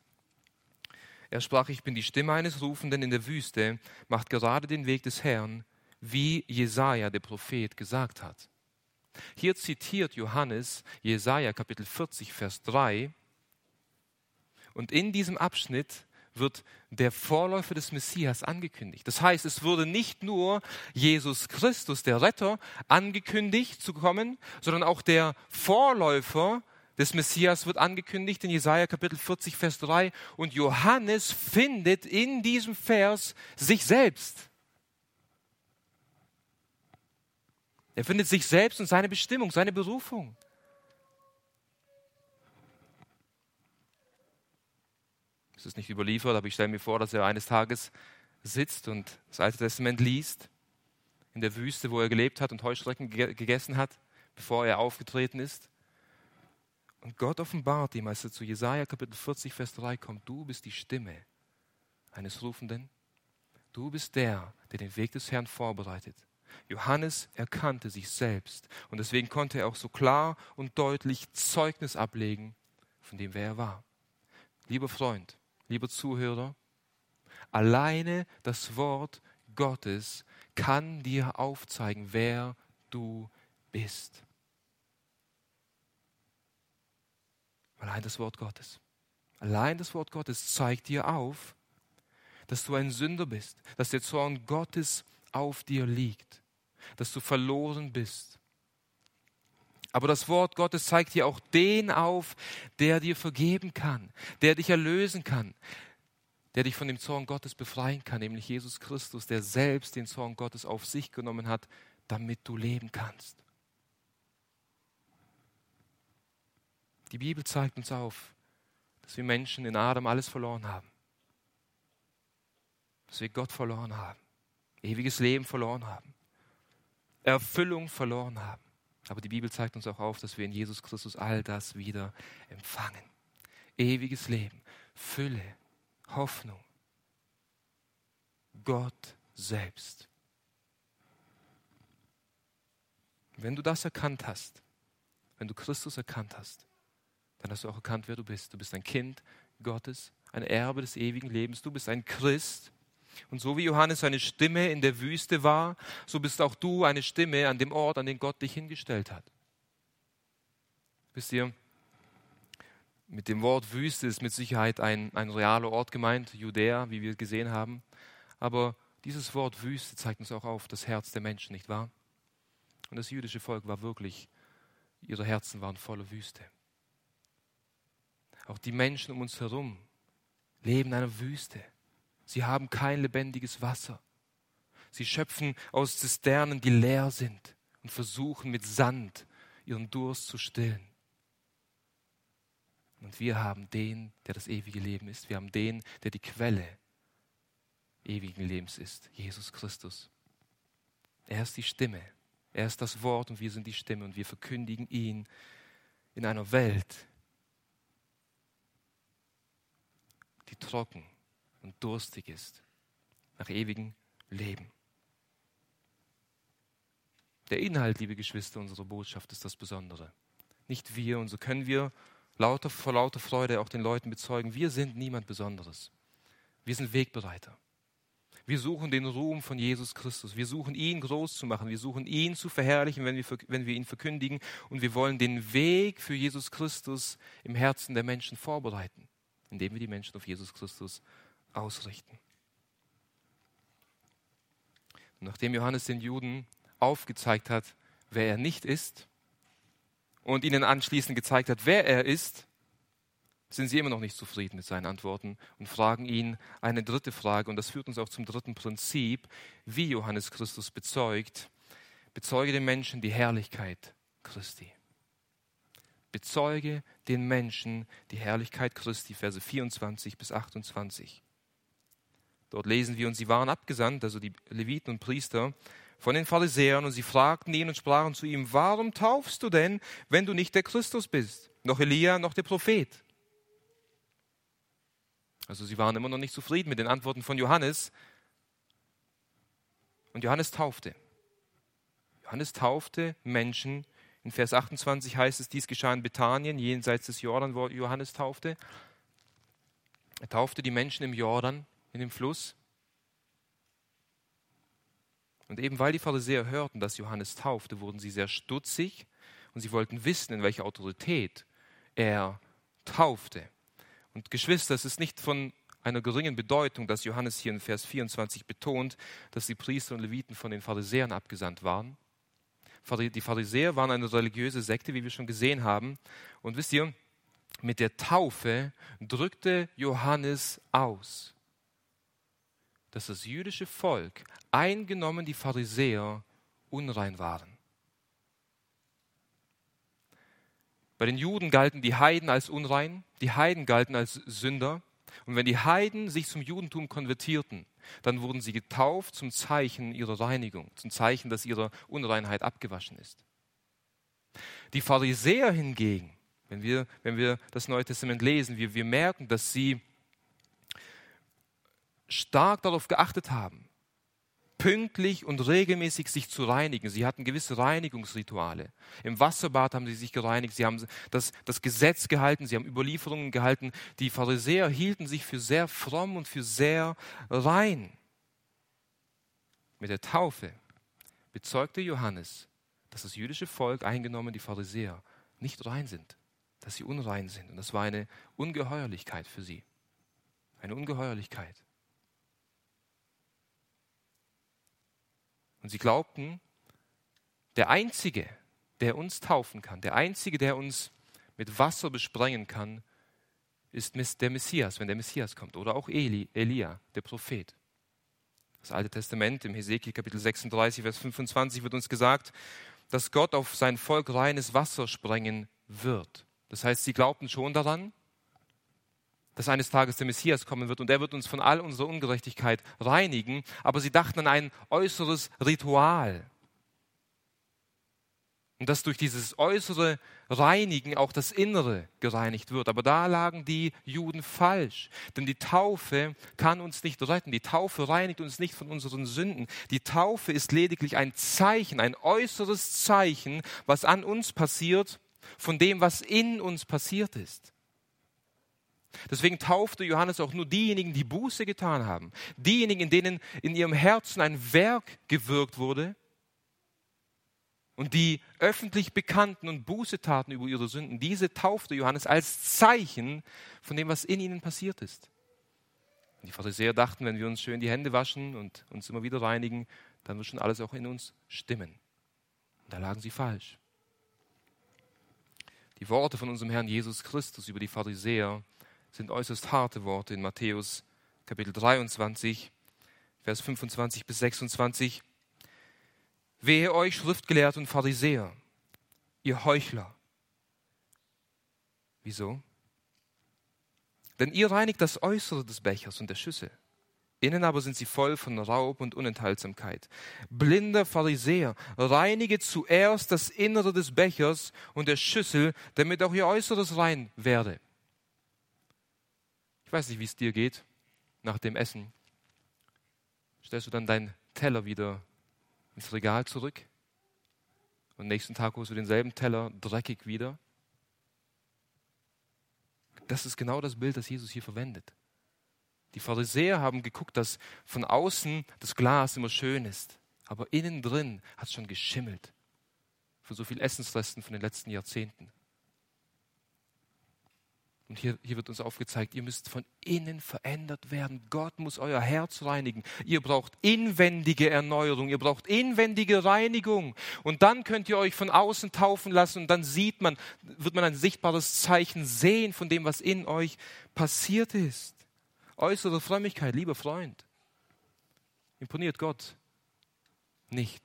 S1: er sprach, ich bin die Stimme eines Rufenden in der Wüste, macht gerade den Weg des Herrn, wie Jesaja, der Prophet, gesagt hat. Hier zitiert Johannes Jesaja Kapitel 40, Vers 3. Und in diesem Abschnitt wird der Vorläufer des Messias angekündigt. Das heißt, es wurde nicht nur Jesus Christus, der Retter, angekündigt zu kommen, sondern auch der Vorläufer des Messias wird angekündigt in Jesaja Kapitel 40, Vers 3. Und Johannes findet in diesem Vers sich selbst. Er findet sich selbst und seine Bestimmung, seine Berufung. Es ist nicht überliefert, aber ich stelle mir vor, dass er eines Tages sitzt und das Alte Testament liest, in der Wüste, wo er gelebt hat und Heuschrecken gegessen hat, bevor er aufgetreten ist. Und Gott offenbart ihm, als er zu Jesaja Kapitel 40, Vers 3 kommt: Du bist die Stimme eines Rufenden. Du bist der, der den Weg des Herrn vorbereitet. Johannes erkannte sich selbst und deswegen konnte er auch so klar und deutlich Zeugnis ablegen von dem, wer er war. Lieber Freund, lieber Zuhörer, alleine das Wort Gottes kann dir aufzeigen, wer du bist. Allein das Wort Gottes. Allein das Wort Gottes zeigt dir auf, dass du ein Sünder bist, dass der Zorn Gottes auf dir liegt, dass du verloren bist. Aber das Wort Gottes zeigt dir auch den auf, der dir vergeben kann, der dich erlösen kann, der dich von dem Zorn Gottes befreien kann, nämlich Jesus Christus, der selbst den Zorn Gottes auf sich genommen hat, damit du leben kannst. Die Bibel zeigt uns auf, dass wir Menschen in Adam alles verloren haben. Dass wir Gott verloren haben, ewiges Leben verloren haben, Erfüllung verloren haben. Aber die Bibel zeigt uns auch auf, dass wir in Jesus Christus all das wieder empfangen. Ewiges Leben, Fülle, Hoffnung. Gott selbst. Wenn du das erkannt hast, wenn du Christus erkannt hast, dann hast du auch erkannt, wer du bist. Du bist ein Kind Gottes, ein Erbe des ewigen Lebens. Du bist ein Christ. Und so wie Johannes eine Stimme in der Wüste war, so bist auch du eine Stimme an dem Ort, an den Gott dich hingestellt hat. Wisst ihr, mit dem Wort Wüste ist mit Sicherheit ein, ein realer Ort gemeint, Judäa, wie wir gesehen haben. Aber dieses Wort Wüste zeigt uns auch auf das Herz der Menschen, nicht wahr? Und das jüdische Volk war wirklich, ihre Herzen waren voller Wüste. Auch die Menschen um uns herum leben in einer Wüste. Sie haben kein lebendiges Wasser. Sie schöpfen aus Zisternen, die leer sind und versuchen mit Sand ihren Durst zu stillen. Und wir haben den, der das ewige Leben ist. Wir haben den, der die Quelle ewigen Lebens ist, Jesus Christus. Er ist die Stimme. Er ist das Wort und wir sind die Stimme und wir verkündigen ihn in einer Welt, die trocken und durstig ist nach ewigem Leben. Der Inhalt, liebe Geschwister, unserer Botschaft ist das Besondere. Nicht wir, und so können wir lauter, vor lauter Freude auch den Leuten bezeugen, wir sind niemand Besonderes. Wir sind Wegbereiter. Wir suchen den Ruhm von Jesus Christus. Wir suchen ihn groß zu machen. Wir suchen ihn zu verherrlichen, wenn wir, wenn wir ihn verkündigen. Und wir wollen den Weg für Jesus Christus im Herzen der Menschen vorbereiten indem wir die Menschen auf Jesus Christus ausrichten. Und nachdem Johannes den Juden aufgezeigt hat, wer er nicht ist, und ihnen anschließend gezeigt hat, wer er ist, sind sie immer noch nicht zufrieden mit seinen Antworten und fragen ihn eine dritte Frage. Und das führt uns auch zum dritten Prinzip, wie Johannes Christus bezeugt. Bezeuge den Menschen die Herrlichkeit Christi bezeuge den Menschen die Herrlichkeit Christi, Verse 24 bis 28. Dort lesen wir, und sie waren abgesandt, also die Leviten und Priester, von den Pharisäern, und sie fragten ihn und sprachen zu ihm, warum taufst du denn, wenn du nicht der Christus bist, noch Elia, noch der Prophet? Also sie waren immer noch nicht zufrieden mit den Antworten von Johannes. Und Johannes taufte. Johannes taufte Menschen in Vers 28 heißt es, dies geschah in Bethanien, jenseits des Jordan, wo Johannes taufte. Er taufte die Menschen im Jordan, in dem Fluss. Und eben weil die Pharisäer hörten, dass Johannes taufte, wurden sie sehr stutzig und sie wollten wissen, in welcher Autorität er taufte. Und Geschwister, es ist nicht von einer geringen Bedeutung, dass Johannes hier in Vers 24 betont, dass die Priester und Leviten von den Pharisäern abgesandt waren, Die Pharisäer waren eine religiöse Sekte, wie wir schon gesehen haben. Und wisst ihr, mit der Taufe drückte Johannes aus, dass das jüdische Volk, eingenommen die Pharisäer, unrein waren. Bei den Juden galten die Heiden als unrein, die Heiden galten als Sünder. Und wenn die Heiden sich zum Judentum konvertierten, dann wurden sie getauft zum Zeichen ihrer Reinigung, zum Zeichen, dass ihre Unreinheit abgewaschen ist. Die Pharisäer hingegen, wenn wir, wenn wir das Neue Testament lesen, wir, wir merken, dass sie stark darauf geachtet haben, pünktlich und regelmäßig sich zu reinigen. Sie hatten gewisse Reinigungsrituale. Im Wasserbad haben sie sich gereinigt, sie haben das, das Gesetz gehalten, sie haben Überlieferungen gehalten. Die Pharisäer hielten sich für sehr fromm und für sehr rein. Mit der Taufe bezeugte Johannes, dass das jüdische Volk, eingenommen die Pharisäer, nicht rein sind, dass sie unrein sind. Und das war eine Ungeheuerlichkeit für sie. Eine Ungeheuerlichkeit. Und sie glaubten, der Einzige, der uns taufen kann, der Einzige, der uns mit Wasser besprengen kann, ist der Messias, wenn der Messias kommt. Oder auch Eli, Elia, der Prophet. Das Alte Testament im Hesekiel Kapitel 36, Vers 25 wird uns gesagt, dass Gott auf sein Volk reines Wasser sprengen wird. Das heißt, sie glaubten schon daran, dass eines Tages der Messias kommen wird und er wird uns von all unserer Ungerechtigkeit reinigen, aber sie dachten an ein äußeres Ritual. Und dass durch dieses äußere Reinigen auch das Innere gereinigt wird. Aber da lagen die Juden falsch. Denn die Taufe kann uns nicht retten. Die Taufe reinigt uns nicht von unseren Sünden. Die Taufe ist lediglich ein Zeichen, ein äußeres Zeichen, was an uns passiert, von dem, was in uns passiert ist. Deswegen taufte Johannes auch nur diejenigen, die Buße getan haben. Diejenigen, in denen in ihrem Herzen ein Werk gewirkt wurde und die öffentlich bekannten und Buße taten über ihre Sünden. Diese taufte Johannes als Zeichen von dem, was in ihnen passiert ist. Die Pharisäer dachten, wenn wir uns schön die Hände waschen und uns immer wieder reinigen, dann wird schon alles auch in uns stimmen. Und da lagen sie falsch. Die Worte von unserem Herrn Jesus Christus über die Pharisäer sind äußerst harte Worte in Matthäus Kapitel 23, Vers 25 bis 26. Wehe euch, Schriftgelehrte und Pharisäer, ihr Heuchler. Wieso? Denn ihr reinigt das Äußere des Bechers und der Schüssel. Innen aber sind sie voll von Raub und Unenthaltsamkeit. Blinder Pharisäer, reinige zuerst das Innere des Bechers und der Schüssel, damit auch ihr Äußeres rein werde weiß nicht, wie es dir geht nach dem Essen. Stellst du dann deinen Teller wieder ins Regal zurück und nächsten Tag holst du denselben Teller dreckig wieder? Das ist genau das Bild, das Jesus hier verwendet. Die Pharisäer haben geguckt, dass von außen das Glas immer schön ist, aber innen drin hat es schon geschimmelt von so viel Essensresten von den letzten Jahrzehnten. Und hier, hier wird uns aufgezeigt, ihr müsst von innen verändert werden. Gott muss euer Herz reinigen. Ihr braucht inwendige Erneuerung, ihr braucht inwendige Reinigung. Und dann könnt ihr euch von außen taufen lassen und dann sieht man, wird man ein sichtbares Zeichen sehen von dem, was in euch passiert ist. Äußere Frömmigkeit, lieber Freund, imponiert Gott nicht.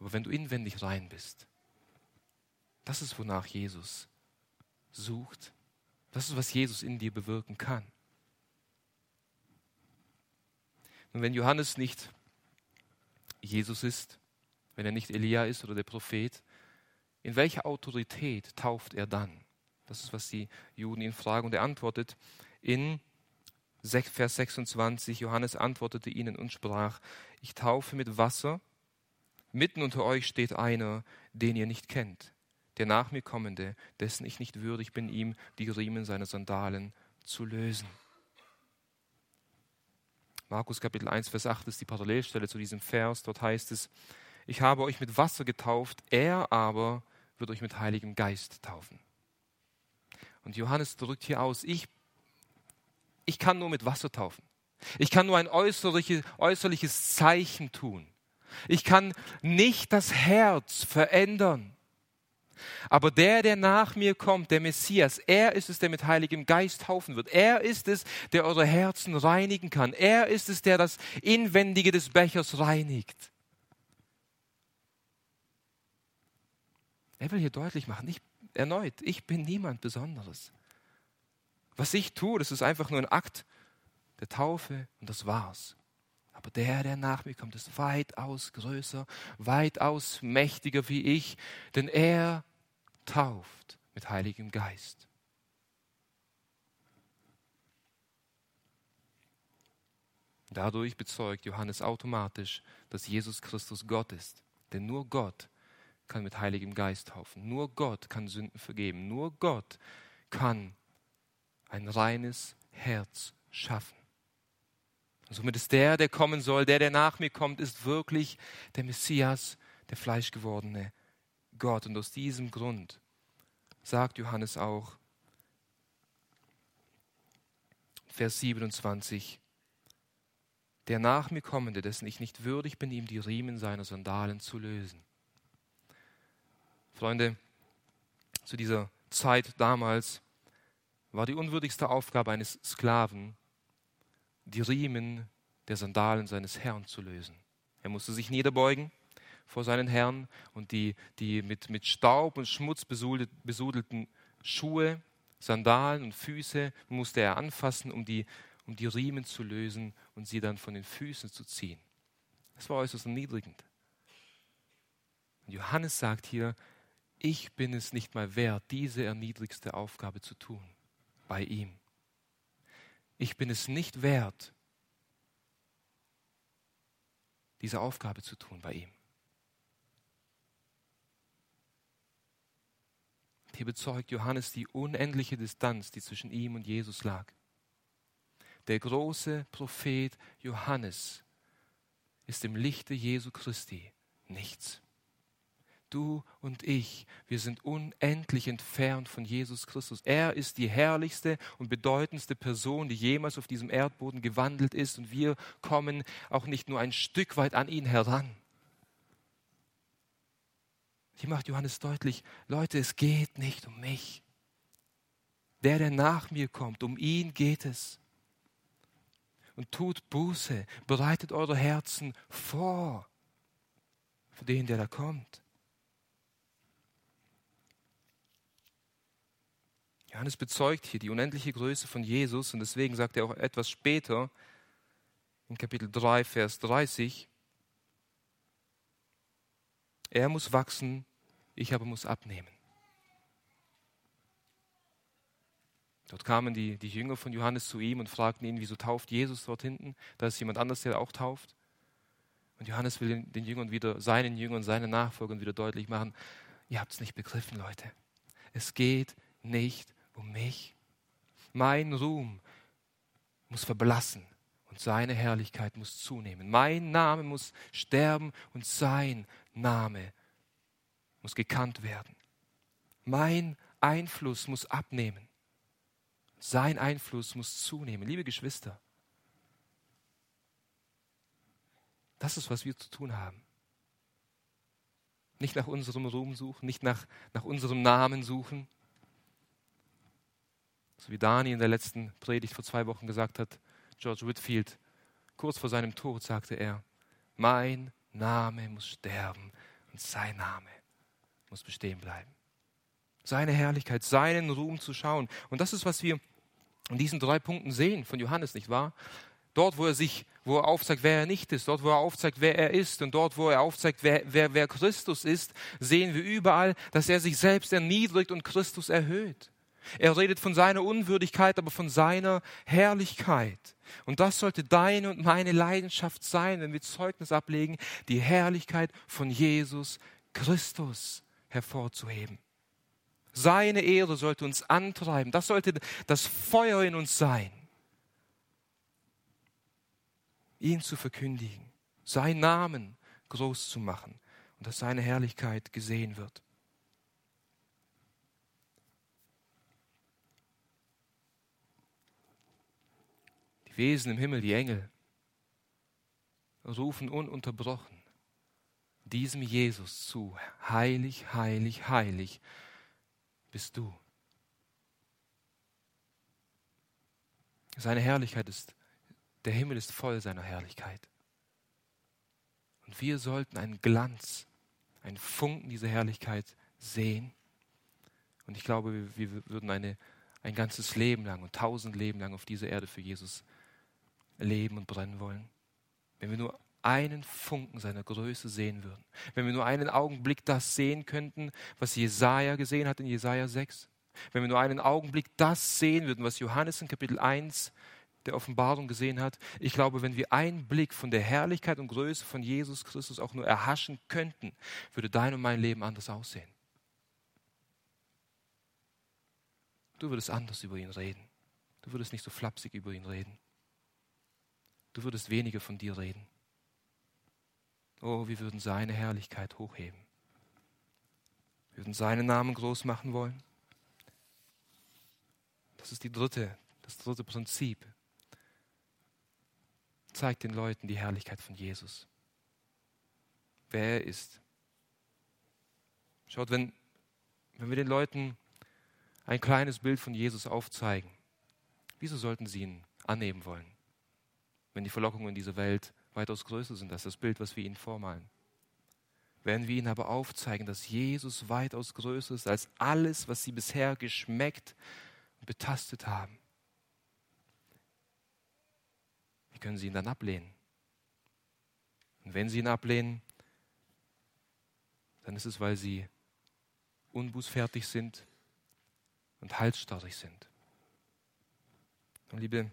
S1: Aber wenn du inwendig rein bist, das ist, wonach Jesus sucht. Das ist, was Jesus in dir bewirken kann. Und wenn Johannes nicht Jesus ist, wenn er nicht Elia ist oder der Prophet, in welcher Autorität tauft er dann? Das ist, was die Juden ihn fragen. Und er antwortet in Vers 26, Johannes antwortete ihnen und sprach, ich taufe mit Wasser, mitten unter euch steht einer, den ihr nicht kennt der nach mir kommende, dessen ich nicht würdig bin, ihm die Riemen seiner Sandalen zu lösen. Markus Kapitel 1, Vers 8 ist die Parallelstelle zu diesem Vers. Dort heißt es, ich habe euch mit Wasser getauft, er aber wird euch mit Heiligem Geist taufen. Und Johannes drückt hier aus, ich, ich kann nur mit Wasser taufen. Ich kann nur ein äußerliches, äußerliches Zeichen tun. Ich kann nicht das Herz verändern. Aber der, der nach mir kommt, der Messias, er ist es, der mit Heiligem Geist taufen wird. Er ist es, der eure Herzen reinigen kann. Er ist es, der das Inwendige des Bechers reinigt. Er will hier deutlich machen, ich, erneut, ich bin niemand Besonderes. Was ich tue, das ist einfach nur ein Akt der Taufe und das war's. Aber der, der nach mir kommt, ist weitaus größer, weitaus mächtiger wie ich, denn er tauft mit Heiligem Geist. Dadurch bezeugt Johannes automatisch, dass Jesus Christus Gott ist. Denn nur Gott kann mit Heiligem Geist taufen. Nur Gott kann Sünden vergeben. Nur Gott kann ein reines Herz schaffen. Und somit ist der, der kommen soll, der, der nach mir kommt, ist wirklich der Messias, der fleischgewordene Gott. Und aus diesem Grund sagt Johannes auch, Vers 27, der nach mir kommende, dessen ich nicht würdig bin, ihm die Riemen seiner Sandalen zu lösen. Freunde, zu dieser Zeit damals war die unwürdigste Aufgabe eines Sklaven, die Riemen der Sandalen seines Herrn zu lösen. Er musste sich niederbeugen vor seinen Herrn und die, die mit, mit Staub und Schmutz besudelten Schuhe, Sandalen und Füße musste er anfassen, um die, um die Riemen zu lösen und sie dann von den Füßen zu ziehen. Das war äußerst erniedrigend. Und Johannes sagt hier, ich bin es nicht mal wert, diese erniedrigste Aufgabe zu tun bei ihm. Ich bin es nicht wert, diese Aufgabe zu tun bei ihm. Hier bezeugt Johannes die unendliche Distanz, die zwischen ihm und Jesus lag. Der große Prophet Johannes ist im Lichte Jesu Christi nichts du und ich, wir sind unendlich entfernt von Jesus Christus. Er ist die herrlichste und bedeutendste Person, die jemals auf diesem Erdboden gewandelt ist und wir kommen auch nicht nur ein Stück weit an ihn heran. Hier macht Johannes deutlich, Leute, es geht nicht um mich. Der, der nach mir kommt, um ihn geht es. Und tut Buße, bereitet eure Herzen vor für den, der da kommt. Johannes bezeugt hier die unendliche Größe von Jesus und deswegen sagt er auch etwas später in Kapitel 3, Vers 30, er muss wachsen, ich aber muss abnehmen. Dort kamen die, die Jünger von Johannes zu ihm und fragten ihn, wieso tauft Jesus dort hinten? Da ist jemand anders, der auch tauft. Und Johannes will den, Jüngern wieder, seinen Jüngern, seinen Nachfolgern wieder deutlich machen, ihr habt es nicht begriffen, Leute. Es geht nicht um mich. Mein Ruhm muss verblassen und seine Herrlichkeit muss zunehmen. Mein Name muss sterben und sein Name muss gekannt werden. Mein Einfluss muss abnehmen. Sein Einfluss muss zunehmen. Liebe Geschwister, das ist, was wir zu tun haben. Nicht nach unserem Ruhm suchen, nicht nach, nach unserem Namen suchen, so wie Dani in der letzten Predigt vor zwei Wochen gesagt hat, George Whitfield, kurz vor seinem Tod sagte er, mein Name muss sterben und sein Name muss bestehen bleiben. Seine Herrlichkeit, seinen Ruhm zu schauen. Und das ist, was wir in diesen drei Punkten sehen von Johannes, nicht wahr? Dort, wo er sich, wo er aufzeigt, wer er nicht ist, dort, wo er aufzeigt, wer er ist und dort, wo er aufzeigt, wer, wer, wer Christus ist, sehen wir überall, dass er sich selbst erniedrigt und Christus erhöht. Er redet von seiner Unwürdigkeit, aber von seiner Herrlichkeit. Und das sollte deine und meine Leidenschaft sein, wenn wir Zeugnis ablegen, die Herrlichkeit von Jesus Christus hervorzuheben. Seine Ehre sollte uns antreiben. Das sollte das Feuer in uns sein, ihn zu verkündigen, seinen Namen groß zu machen und dass seine Herrlichkeit gesehen wird. Die Wesen im Himmel, die Engel, rufen ununterbrochen. diesem Jesus zu. Heilig, heilig, heilig bist du. Seine Herrlichkeit ist, der Himmel ist voll seiner Herrlichkeit. Und wir sollten einen Glanz, einen Funken dieser Herrlichkeit sehen. Und ich glaube, wir würden eine, ein ganzes Leben lang und tausend Leben lang auf dieser Erde für Jesus leben und brennen wollen. Wenn wir nur einen Funken seiner Größe sehen würden. Wenn wir nur einen Augenblick das sehen könnten, was Jesaja gesehen hat in Jesaja 6. Wenn wir nur einen Augenblick das sehen würden, was Johannes in Kapitel 1 der Offenbarung gesehen hat. Ich glaube, wenn wir einen Blick von der Herrlichkeit und Größe von Jesus Christus auch nur erhaschen könnten, würde dein und mein Leben anders aussehen. Du würdest anders über ihn reden. Du würdest nicht so flapsig über ihn reden. Du würdest weniger von dir reden. Oh, wir würden seine Herrlichkeit hochheben. Wir würden seinen Namen groß machen wollen. Das ist die dritte, das dritte Prinzip. Zeigt den Leuten die Herrlichkeit von Jesus. Wer er ist. Schaut, wenn, wenn wir den Leuten ein kleines Bild von Jesus aufzeigen, wieso sollten sie ihn annehmen wollen, wenn die Verlockungen dieser Welt weitaus größer sind als das Bild, was wir ihnen vormalen. Wenn wir ihnen aber aufzeigen, dass Jesus weitaus größer ist als alles, was sie bisher geschmeckt und betastet haben, wie können sie ihn dann ablehnen? Und wenn sie ihn ablehnen, dann ist es, weil sie unbußfertig sind und halsstarrig sind. Und liebe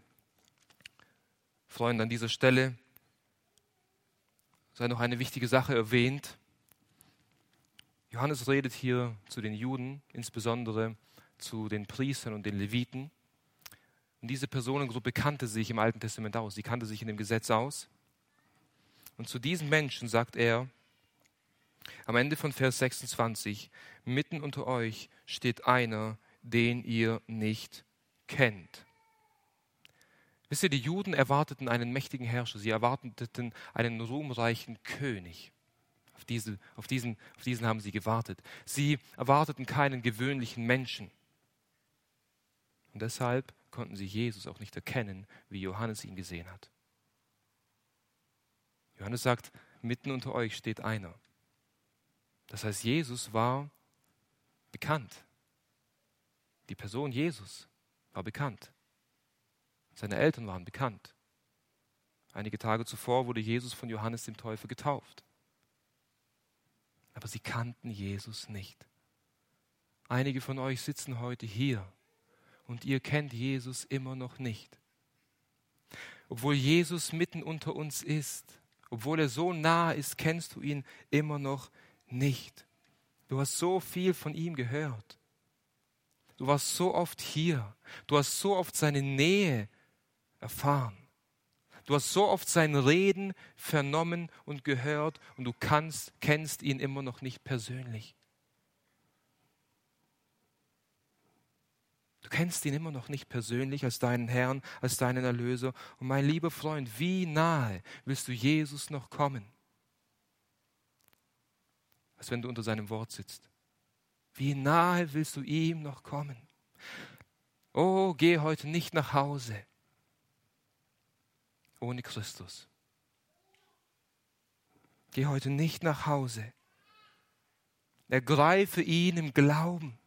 S1: Freunde, an dieser Stelle sei noch eine wichtige Sache erwähnt. Johannes redet hier zu den Juden, insbesondere zu den Priestern und den Leviten. Und diese Personengruppe kannte sich im Alten Testament aus, sie kannte sich in dem Gesetz aus. Und zu diesen Menschen sagt er am Ende von Vers 26, mitten unter euch steht einer, den ihr nicht kennt. Wisst ihr, die Juden erwarteten einen mächtigen Herrscher, sie erwarteten einen ruhmreichen König. Auf, diese, auf, diesen, auf diesen haben sie gewartet. Sie erwarteten keinen gewöhnlichen Menschen. Und deshalb konnten sie Jesus auch nicht erkennen, wie Johannes ihn gesehen hat. Johannes sagt, mitten unter euch steht einer. Das heißt, Jesus war bekannt. Die Person Jesus war bekannt. Seine Eltern waren bekannt. Einige Tage zuvor wurde Jesus von Johannes dem Täufer getauft. Aber sie kannten Jesus nicht. Einige von euch sitzen heute hier und ihr kennt Jesus immer noch nicht. Obwohl Jesus mitten unter uns ist, obwohl er so nah ist, kennst du ihn immer noch nicht. Du hast so viel von ihm gehört. Du warst so oft hier. Du hast so oft seine Nähe erfahren. Du hast so oft sein Reden vernommen und gehört und du kannst, kennst ihn immer noch nicht persönlich. Du kennst ihn immer noch nicht persönlich als deinen Herrn, als deinen Erlöser. Und mein lieber Freund, wie nahe willst du Jesus noch kommen? Als wenn du unter seinem Wort sitzt. Wie nahe willst du ihm noch kommen? Oh, geh heute nicht nach Hause ohne Christus. Geh heute nicht nach Hause. Ergreife ihn im Glauben.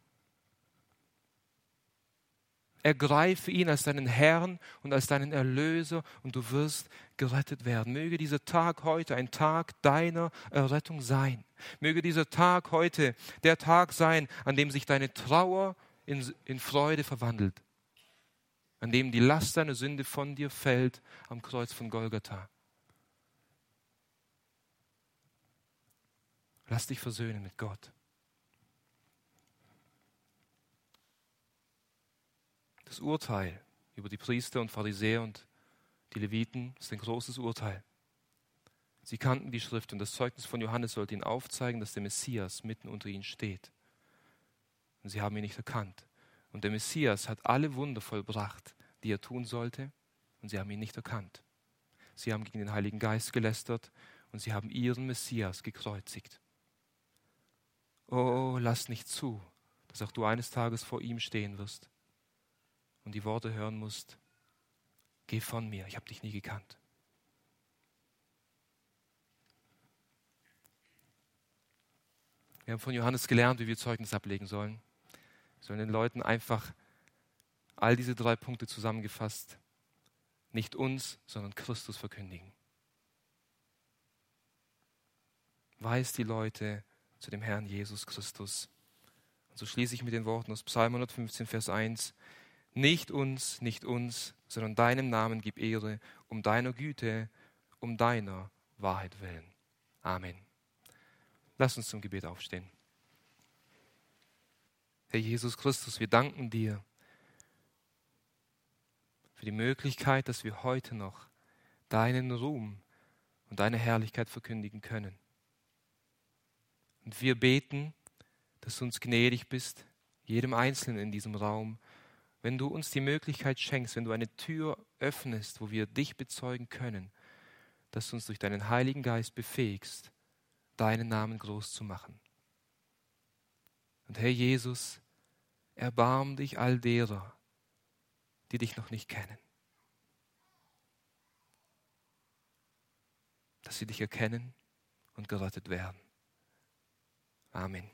S1: Ergreife ihn als deinen Herrn und als deinen Erlöser und du wirst gerettet werden. Möge dieser Tag heute ein Tag deiner Errettung sein. Möge dieser Tag heute der Tag sein, an dem sich deine Trauer in, in Freude verwandelt an dem die Last deiner Sünde von dir fällt am Kreuz von Golgatha. Lass dich versöhnen mit Gott. Das Urteil über die Priester und Pharisäer und die Leviten ist ein großes Urteil. Sie kannten die Schrift und das Zeugnis von Johannes sollte ihnen aufzeigen, dass der Messias mitten unter ihnen steht. Und sie haben ihn nicht erkannt. Und der Messias hat alle Wunder vollbracht, die er tun sollte, und sie haben ihn nicht erkannt. Sie haben gegen den Heiligen Geist gelästert und sie haben ihren Messias gekreuzigt. Oh, lass nicht zu, dass auch du eines Tages vor ihm stehen wirst und die Worte hören musst, geh von mir, ich habe dich nie gekannt. Wir haben von Johannes gelernt, wie wir Zeugnis ablegen sollen. Sollen den Leuten einfach all diese drei Punkte zusammengefasst nicht uns, sondern Christus verkündigen. Weist die Leute zu dem Herrn Jesus Christus. Und so schließe ich mit den Worten aus Psalm 115, Vers 1. Nicht uns, nicht uns, sondern deinem Namen gib Ehre, um deiner Güte, um deiner Wahrheit willen. Amen. Lass uns zum Gebet aufstehen. Herr Jesus Christus, wir danken dir für die Möglichkeit, dass wir heute noch deinen Ruhm und deine Herrlichkeit verkündigen können. Und wir beten, dass du uns gnädig bist, jedem Einzelnen in diesem Raum, wenn du uns die Möglichkeit schenkst, wenn du eine Tür öffnest, wo wir dich bezeugen können, dass du uns durch deinen Heiligen Geist befähigst, deinen Namen groß zu machen. Und Herr Jesus, erbarm dich all derer, die dich noch nicht kennen. Dass sie dich erkennen und gerettet werden. Amen.